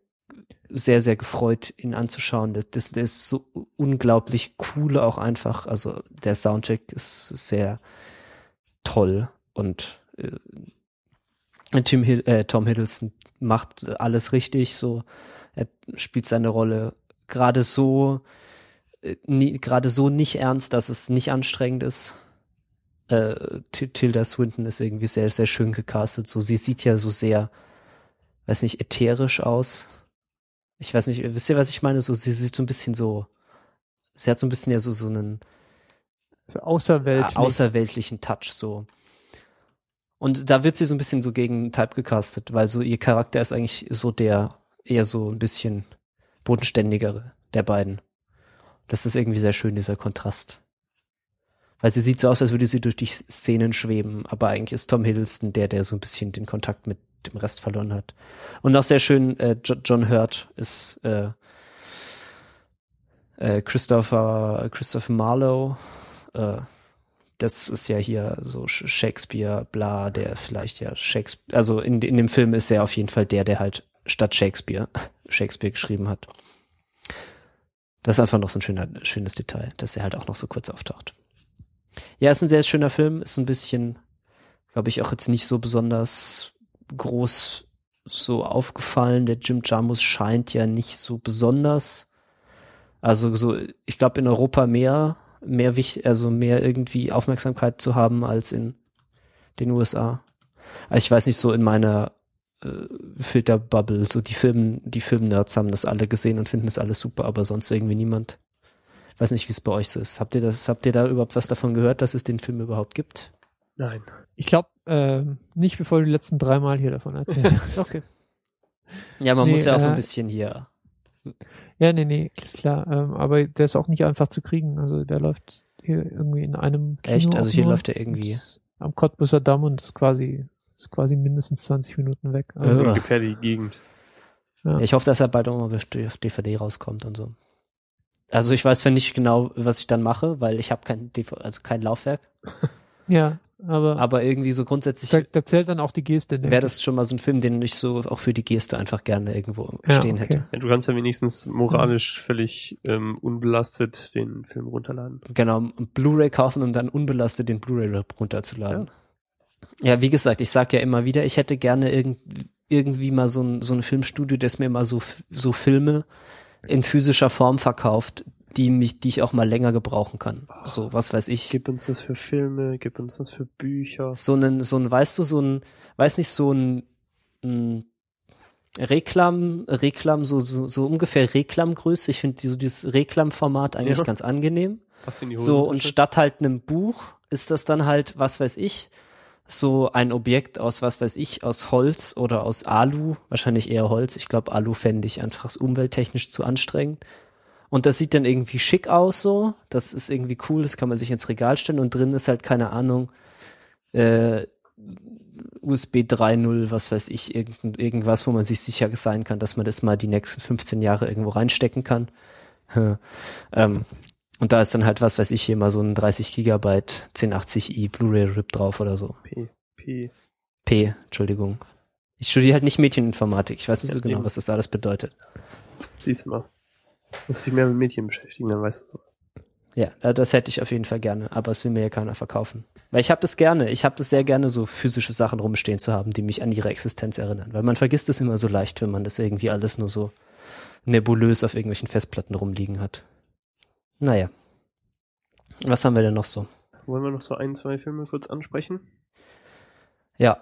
sehr, sehr gefreut, ihn anzuschauen. Das, das, der ist so unglaublich cool auch einfach. Also der Soundtrack ist sehr toll und äh, Tim Hill, äh, Tom Hiddleston macht alles richtig. So, er spielt seine Rolle gerade so, äh, gerade so nicht ernst, dass es nicht anstrengend ist äh, Ti- Tilda Swinton ist irgendwie sehr, sehr schön gecastet. So, sie sieht ja so sehr, weiß nicht, ätherisch aus. Ich weiß nicht, wisst ihr, was ich meine? So, sie sieht so ein bisschen so, sie hat so ein bisschen ja so, so einen, So außerweltlich. außerweltlichen Touch so. Und da wird sie so ein bisschen so gegen Type gecastet, weil so ihr Charakter ist eigentlich so der eher so ein bisschen bodenständigere der beiden. Das ist irgendwie sehr schön, dieser Kontrast. Weil sie sieht so aus, als würde sie durch die Szenen schweben, aber eigentlich ist Tom Hiddleston der, der so ein bisschen den Kontakt mit dem Rest verloren hat. Und auch sehr schön, äh, Jo- John Hurt ist äh, äh, Christopher, Christopher Marlowe, äh, das ist ja hier so Sh- Shakespeare, bla, der vielleicht ja Shakespeare, also in, in dem Film ist er auf jeden Fall der, der halt statt Shakespeare Shakespeare geschrieben hat. Das ist einfach noch so ein schöner, schönes Detail, dass er halt auch noch so kurz auftaucht. Ja, ist ein sehr schöner Film, ist ein bisschen, glaube ich, auch jetzt nicht so besonders groß so aufgefallen. Der Jim Jarmus scheint ja nicht so besonders. Also so, ich glaube in Europa mehr, mehr wichtig, also mehr irgendwie Aufmerksamkeit zu haben als in den USA. Also ich weiß nicht, so in meiner äh, Filterbubble, so die Film, die Filmnerds haben das alle gesehen und finden das alles super, aber sonst irgendwie niemand. Weiß nicht, wie es bei euch so ist. Habt ihr das, habt ihr da überhaupt was davon gehört, dass es den Film überhaupt gibt? Nein. Ich glaube, ähm, nicht bevor du die letzten drei Mal hier davon erzählt hast. Okay. Ja, man Nee, muss ja auch so ein äh, bisschen hier. Ja, nee, nee, ist klar. Ähm, aber der ist auch nicht einfach zu kriegen. Also der läuft hier irgendwie in einem Kino Echt? Also hier läuft er irgendwie. Am Cottbusser Damm und ist quasi, ist quasi mindestens 20 Minuten weg. Das ist Also, Ja. eine gefährliche Gegend. ja. Ich hoffe, dass er bald auch mal auf DVD rauskommt und so. Also ich weiß zwar nicht genau, was ich dann mache, weil ich habe kein DV also kein Laufwerk, ja, aber aber irgendwie so grundsätzlich da, da zählt dann auch die Geste. denke wäre das schon mal so ein Film, den ich so auch für die Geste einfach gerne irgendwo Ja, stehen okay. hätte. Ja, du kannst ja wenigstens moralisch völlig ähm, unbelastet den Film runterladen. Genau, Blu-ray kaufen und dann unbelastet den Blu-ray runterzuladen. Ja. wie gesagt, ich sag ja immer wieder, ich hätte gerne irgend, irgendwie mal so ein, so ein Filmstudio, das mir mal so, so Filme in physischer Form verkauft, die mich, die ich auch mal länger gebrauchen kann. So, was weiß ich. Gib uns das für Filme, gib uns das für Bücher. so einen, so ein, weißt du, so ein, weiß nicht, so ein, ein Reklam, Reklam, so, so, so ungefähr Reklamgröße. Ich finde so dieses Reklamformat eigentlich Ja. ganz angenehm. Hast du in die So, und statt halt einem Buch ist das dann halt, was weiß ich, so ein Objekt aus, was weiß ich, aus Holz oder aus Alu, wahrscheinlich eher Holz. Ich glaube, Alu fände ich einfach umwelttechnisch zu anstrengend. Und das sieht dann irgendwie schick aus so. Das ist irgendwie cool, das kann man sich ins Regal stellen und drin ist halt, keine Ahnung, äh, USB 3.0, was weiß ich, irgend, irgendwas, wo man sich sicher sein kann, dass man das mal die nächsten 15 Jahre irgendwo reinstecken kann. ähm, und da ist dann halt, was weiß ich, hier mal so ein 30 Gigabyte 1080i Blu-ray-Rip drauf oder so. P, P. P, Entschuldigung. Ich studiere halt nicht Medieninformatik. Ich weiß nicht Ja, so genau, eben. was das alles bedeutet. Siehst du mal. Musst dich mehr mit Mädchen beschäftigen, dann weißt du sowas. Ja, das hätte ich auf jeden Fall gerne, aber es will mir ja keiner verkaufen. Weil ich habe das gerne, ich habe das sehr gerne, so physische Sachen rumstehen zu haben, die mich an ihre Existenz erinnern. Weil man vergisst es immer so leicht, wenn man das irgendwie alles nur so nebulös auf irgendwelchen Festplatten rumliegen hat. Naja. Was haben wir denn noch so? Wollen wir noch so ein, zwei Filme kurz ansprechen? Ja.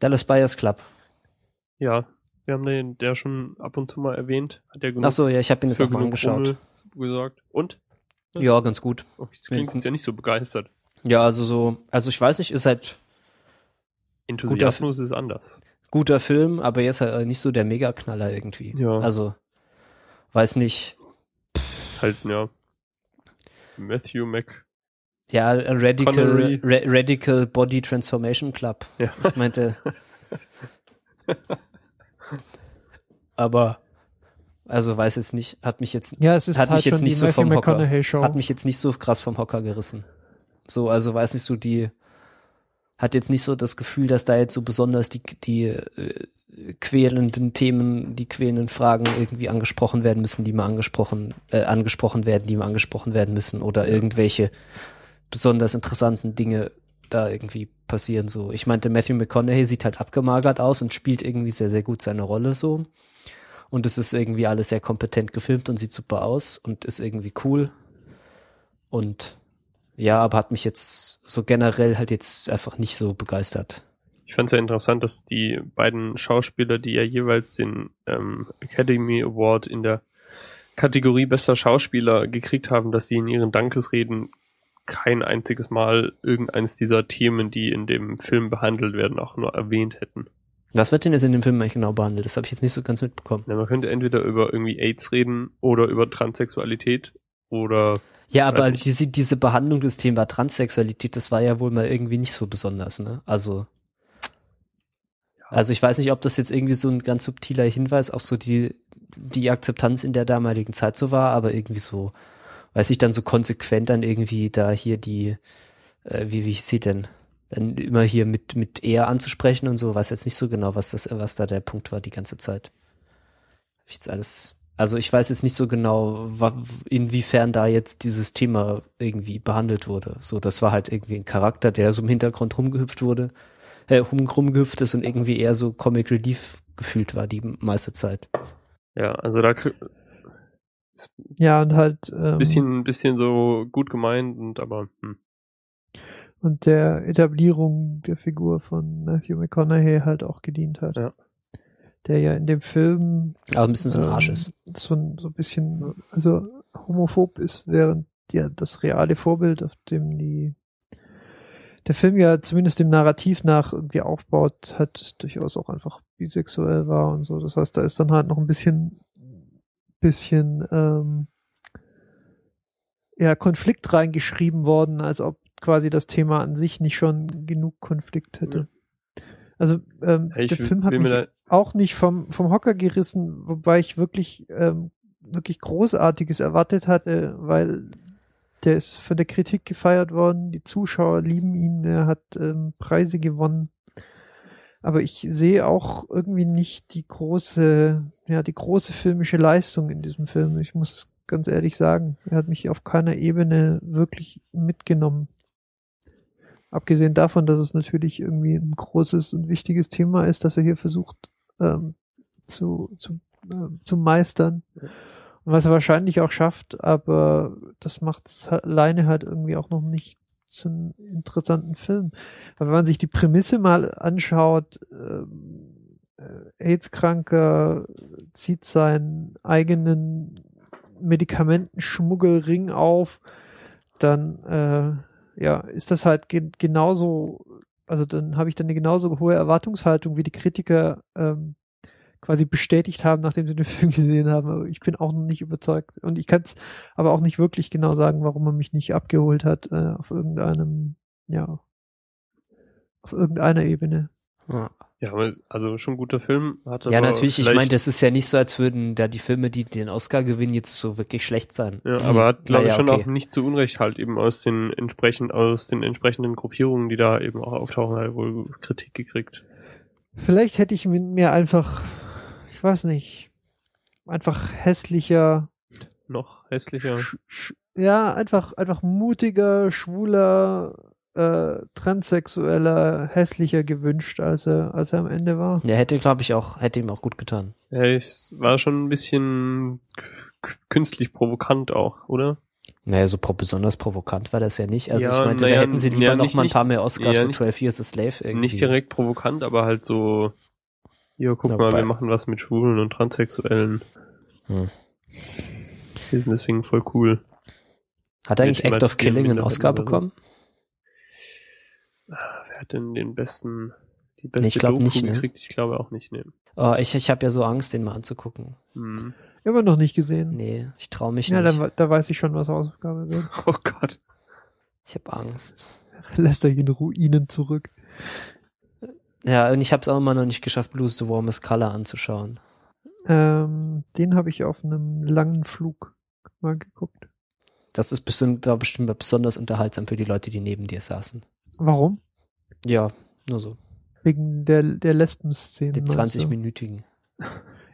Dallas Buyers Club. Ja, wir haben den der schon ab und zu mal erwähnt. Hat der genug Ach so, ja, ich habe ihn jetzt auch mal angeschaut. Rummel gesorgt. Und? Ja, ganz gut. Oh, das klingt jetzt ja nicht so begeistert. Ja, also so, also ich weiß nicht, ist halt Enthusiasmus ist anders. guter Film, aber jetzt halt nicht so der Megaknaller irgendwie. Ja. Also, weiß nicht. ist halt, ja. Matthew Mc. Ja, Radical. Ra Radical Body Transformation Club. Ja. Ich meinte. aber, also weiß jetzt nicht, hat mich jetzt, Ja, es ist Hat halt mich jetzt nicht so vom Hocker. Hat mich jetzt nicht so krass vom Hocker gerissen. So, also weiß nicht so die, hat jetzt nicht so das Gefühl, dass da jetzt so besonders die, die äh, quälenden Themen, die quälenden Fragen irgendwie angesprochen werden müssen, die mal angesprochen, äh, angesprochen werden, die mal angesprochen werden müssen oder irgendwelche besonders interessanten Dinge da irgendwie passieren so. Ich meinte, Matthew McConaughey sieht halt abgemagert aus und spielt irgendwie sehr, sehr gut seine Rolle so. Und es ist irgendwie alles sehr kompetent gefilmt und sieht super aus und ist irgendwie cool. Und ja, aber hat mich jetzt so generell halt jetzt einfach nicht so begeistert. Ich fand es ja interessant, dass die beiden Schauspieler, die ja jeweils den ähm, Academy Award in der Kategorie bester Schauspieler gekriegt haben, dass die in ihren Dankesreden kein einziges Mal irgendeines dieser Themen, die in dem Film behandelt werden, auch nur erwähnt hätten. Was wird denn jetzt in dem Film eigentlich genau behandelt? Das habe ich jetzt nicht so ganz mitbekommen. Ja, man könnte entweder über irgendwie AIDS reden oder über Transsexualität oder Ja, aber nicht. diese, diese Behandlung des Thema Transsexualität, das war ja wohl mal irgendwie nicht so besonders, ne? Also, also ich weiß nicht, ob das jetzt irgendwie so ein ganz subtiler Hinweis auf so die, die Akzeptanz in der damaligen Zeit so war, aber irgendwie so, weiß ich, dann so konsequent dann irgendwie da hier die, äh, wie, wie hieß sie denn? Dann immer hier mit, mit er anzusprechen und so, weiß jetzt nicht so genau, was das, was da der Punkt war die ganze Zeit. Hab ich jetzt alles, also ich weiß jetzt nicht so genau, inwiefern da jetzt dieses Thema irgendwie behandelt wurde. So, das war halt irgendwie ein Charakter, der so im Hintergrund rumgehüpft wurde, äh, rum, rumgehüpft ist und irgendwie eher so Comic Relief gefühlt war die meiste Zeit. ja, also da Ja, und halt ähm, ein bisschen, bisschen so gut gemeint und aber hm. Und der Etablierung der Figur von Matthew McConaughey halt auch gedient hat. Ja. Der ja in dem Film Aber ein bisschen so ein ähm, Arsch ist. So ein, so ein bisschen, also homophob ist, während ja das reale Vorbild, auf dem die der Film ja zumindest dem Narrativ nach irgendwie aufbaut, hat durchaus auch einfach bisexuell war und so. Das heißt, da ist dann halt noch ein bisschen, bisschen ähm, ja, Konflikt reingeschrieben worden, als ob quasi das Thema an sich nicht schon genug Konflikt hätte. Also ähm, Ja, der Film hat mich da- auch nicht vom, vom Hocker gerissen, wobei ich wirklich, ähm, wirklich Großartiges erwartet hatte, weil der ist von der Kritik gefeiert worden, die Zuschauer lieben ihn, er hat ähm, Preise gewonnen. Aber ich sehe auch irgendwie nicht die große, ja, die große filmische Leistung in diesem Film. Ich muss es ganz ehrlich sagen. Er hat mich auf keiner Ebene wirklich mitgenommen. Abgesehen davon, dass es natürlich irgendwie ein großes und wichtiges Thema ist, dass er hier versucht ähm, zu, zu, äh, zu meistern. Und was er wahrscheinlich auch schafft, aber das macht es alleine halt irgendwie auch noch nicht zu einem interessanten Film. Aber wenn man sich die Prämisse mal anschaut, ähm, äh, AIDS-Kranker zieht seinen eigenen Medikamentenschmuggelring auf, dann äh, ja, ist das halt ge genauso, also dann habe ich dann eine genauso hohe Erwartungshaltung, wie die Kritiker ähm, quasi bestätigt haben, nachdem sie den Film gesehen haben. Aber ich bin auch noch nicht überzeugt. Und ich kann es aber auch nicht wirklich genau sagen, warum er mich nicht abgeholt hat äh, auf irgendeinem, ja, auf irgendeiner Ebene. Ja, also schon ein guter Film. Hat ja natürlich, ich meine, das ist ja nicht so, als würden da die Filme, die den Oscar gewinnen, jetzt so wirklich schlecht sein. Ja, aber hat, glaube ich, Naja, schon okay. auch nicht zu Unrecht halt eben aus den entsprechend, aus den entsprechenden Gruppierungen, die da eben auch auftauchen, halt wohl Kritik gekriegt. Vielleicht hätte ich mir- mir einfach, ich weiß nicht, einfach hässlicher, Noch hässlicher. ja, einfach, einfach mutiger, schwuler, äh, transsexueller, hässlicher gewünscht, als er, als er am Ende war. Der hätte, glaube ich, auch, hätte ihm auch gut getan. Ja, es war schon ein bisschen künstlich provokant auch, oder? Naja, so besonders provokant war das ja nicht. Also Ja, ich meinte, naja, da hätten sie lieber ja, noch nicht- mal ein paar mehr Oscars ja, für nicht- 12 Years a Slave irgendwie. Nicht direkt provokant, aber halt so, hier, guck Na, mal, bei- wir machen was mit Schwulen und Transsexuellen. Hm. Wir sind deswegen voll cool. Hat eigentlich Act of Killing einen Oscar oder so. Bekommen? Wer hat denn den besten, die Nee, beste ich glaub Doku nicht, ne? gekriegt? Ich glaube auch nicht, ne. Oh, ich ich habe ja so Angst, den mal anzugucken. Hm. Immer noch nicht gesehen. Nee, ich traue mich ja, nicht. dann, da weiß ich schon, was Hausaufgabe wird. Oh Gott. Ich habe Angst. Lässt er in Ruinen zurück. Ja, und ich habe es auch immer noch nicht geschafft, Blues the Warmest Color anzuschauen. Ähm, den habe ich auf einem langen Flug mal geguckt. Das ist bestimmt, war bestimmt besonders unterhaltsam für die Leute, die neben dir saßen. Warum? Ja, nur so. Wegen der, der Lesben-Szene. Die meinst du? 20-minütigen.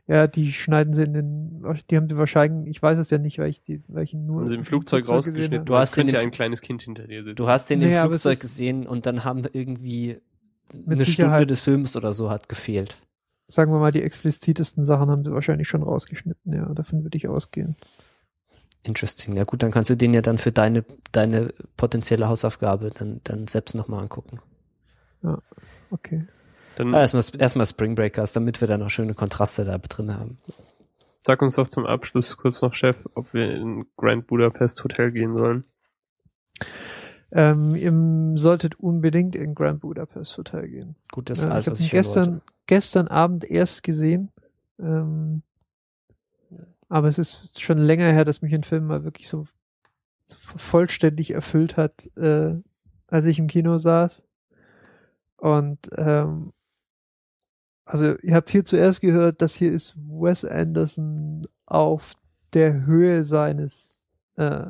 Ja, die schneiden sie in den, die haben sie wahrscheinlich, ich weiß es ja nicht, weil ich die, weil ich nur Haben sie im Flugzeug gesehen rausgeschnitten. Du hast könnte den ja im- ein kleines Kind hinter dir sitzen. Du hast den im Naja, es Flugzeug gesehen und dann haben irgendwie Mit eine Stunde Sicherheit. des Films oder so hat gefehlt. Sagen wir mal, die explizitesten Sachen haben sie wahrscheinlich schon rausgeschnitten, ja, davon würde ich ausgehen. Interesting. Ja gut, dann kannst du den ja dann für deine, deine potenzielle Hausaufgabe dann, dann selbst nochmal angucken. Okay. Dann, erstmal, erstmal Spring Breakers, damit wir da noch schöne Kontraste da drin haben. Sag uns doch zum Abschluss kurz noch, Chef, ob wir in Grand Budapest Hotel gehen sollen. Ähm, ihr solltet unbedingt in Grand Budapest Hotel gehen. Gut, das ist Äh, alles, ich was habe ich gestern, wollte. gestern Abend erst gesehen. Ähm, aber es ist schon länger her, dass mich ein Film mal wirklich so, so vollständig erfüllt hat, äh, als ich im Kino saß. Und ähm, also ihr habt hier zuerst gehört, das hier ist Wes Anderson auf der Höhe seines äh,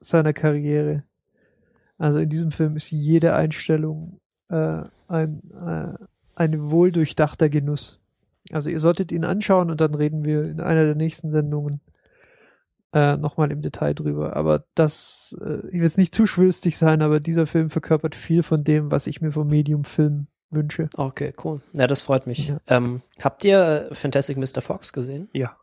seiner Karriere. Also in diesem Film ist jede Einstellung äh, ein, äh, ein wohldurchdachter Genuss. Also ihr solltet ihn anschauen und dann reden wir in einer der nächsten Sendungen äh, nochmal im Detail drüber. Aber das, äh, ich will jetzt nicht zu schwülstig sein, aber dieser Film verkörpert viel von dem, was ich mir vom Medium Film wünsche. Okay, cool. Ja, das freut mich. Ja. Ähm, habt ihr äh, Fantastic Mr. Fox gesehen? Ja.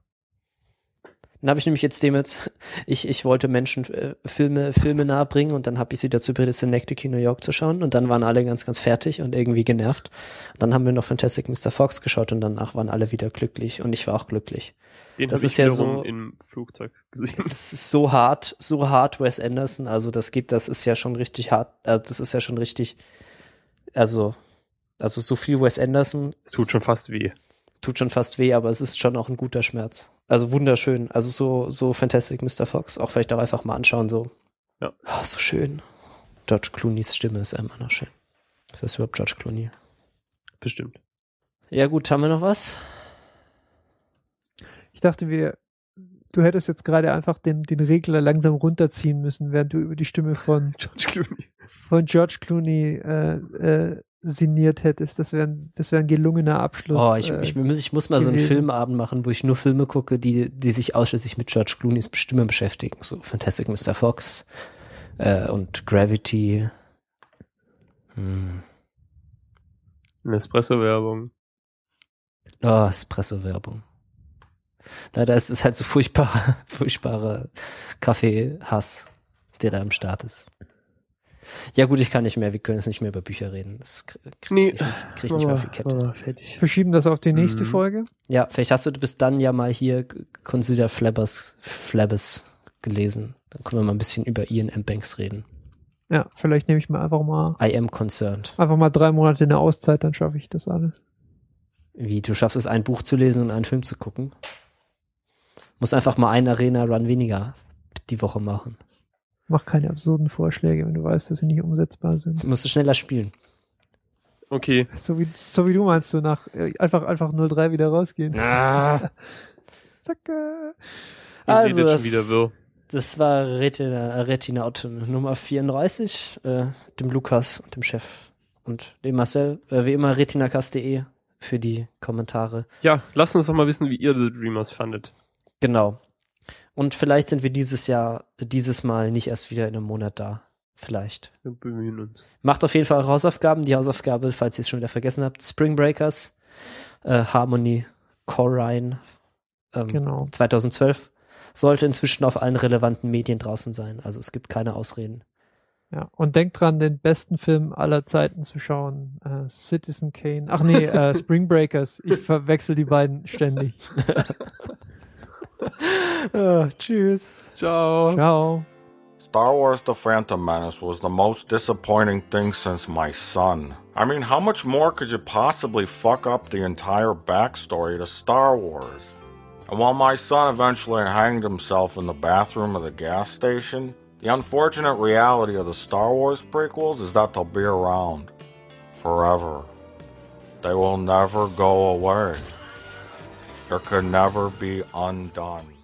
Dann habe ich nämlich jetzt dem jetzt, ich, ich wollte Menschen äh, Filme, Filme nahebringen und dann habe ich sie dazu prädestiniert, New York zu schauen und dann waren alle ganz, ganz fertig und irgendwie genervt. Dann haben wir noch Fantastic Mr. Fox geschaut und danach waren alle wieder glücklich und ich war auch glücklich. Den Das ist ja so- im Flugzeug gesehen. Es ist so hart, so hart Wes Anderson, also das geht, das ist ja schon richtig hart, äh, das ist ja schon richtig, also, also so viel Wes Anderson Es tut schon fast weh. tut schon fast weh, aber es ist schon auch ein guter Schmerz. Also wunderschön. Also so, so Fantastic Mr. Fox. Auch vielleicht auch einfach mal anschauen, so. Ja. Ah, so schön. George Clooney's Stimme ist immer noch schön. Ist das überhaupt George Clooney? Bestimmt. Ja gut, haben wir noch was? Ich dachte, wir, du hättest jetzt gerade einfach den, den Regler langsam runterziehen müssen, während du über die Stimme von, George Clooney. von George Clooney äh, äh, sinniert hättest. Das wäre ein, das wäre ein gelungener Abschluss. Oh, ich, äh, ich, muss- ich muss mal so einen gewesen. Filmabend machen, wo ich nur Filme gucke, die, die sich ausschließlich mit George Clooney's Stimme beschäftigen. So Fantastic Mr. Fox äh, und Gravity. Hm. Eine Espresso-Werbung. Oh, Espresso-Werbung. Na, da ist es halt so furchtbarer, furchtbarer Kaffeehass, der da am Start ist. Ja gut, ich kann nicht mehr, wir können jetzt nicht mehr über Bücher reden. Das krieg, Nee. ich nicht, krieg ich nicht mehr auf die Kette. Oh, fertig. verschieben das auf die nächste Mhm. Folge. Ja, vielleicht hast du bis dann ja mal hier Consider Flabbers, Flabbers gelesen. Dann können wir mal ein bisschen über Ian M. Banks reden. Ja, vielleicht nehme ich mir einfach mal I am concerned. einfach mal drei Monate eine Auszeit, dann schaffe ich das alles. Wie, du schaffst es, ein Buch zu lesen und einen Film zu gucken? Muss einfach mal einen Arena-Run weniger die Woche machen. Mach keine absurden Vorschläge, wenn du weißt, dass sie nicht umsetzbar sind. Du musst schneller spielen. Okay. So wie, so wie du meinst, du nach äh, einfach einfach 03 wieder rausgehen. Ah. Zacke. Also, das- schon wieder so. Das war Retina, Retina Auto Nummer 34, äh, dem Lukas und dem Chef und dem Marcel. Äh, wie immer retinacast.de für die Kommentare. Ja, lasst uns doch mal wissen, wie ihr The Dreamers fandet. Genau. Und vielleicht sind wir dieses Jahr, dieses Mal nicht erst wieder in einem Monat da. Vielleicht. Wir bemühen uns. Macht auf jeden Fall eure Hausaufgaben. Die Hausaufgabe, falls ihr es schon wieder vergessen habt, Spring Breakers, äh, Harmony, Corine, ähm, Genau. 2012. Sollte inzwischen auf allen relevanten Medien draußen sein. Also es gibt keine Ausreden. Ja, und denkt dran, den besten Film aller Zeiten zu schauen. Äh, Citizen Kane. Ach nee, äh, Spring Breakers. Ich verwechsel die beiden ständig. Uh, Tschüss. Ciao. Ciao. Star Wars The Phantom Menace was the most disappointing thing since my son. I mean, how much more could you possibly fuck up the entire backstory to Star Wars? And while my son eventually hanged himself in the bathroom of the gas station, the unfortunate reality of the Star Wars prequels is that they'll be around forever. They will never go away. There could never be undone.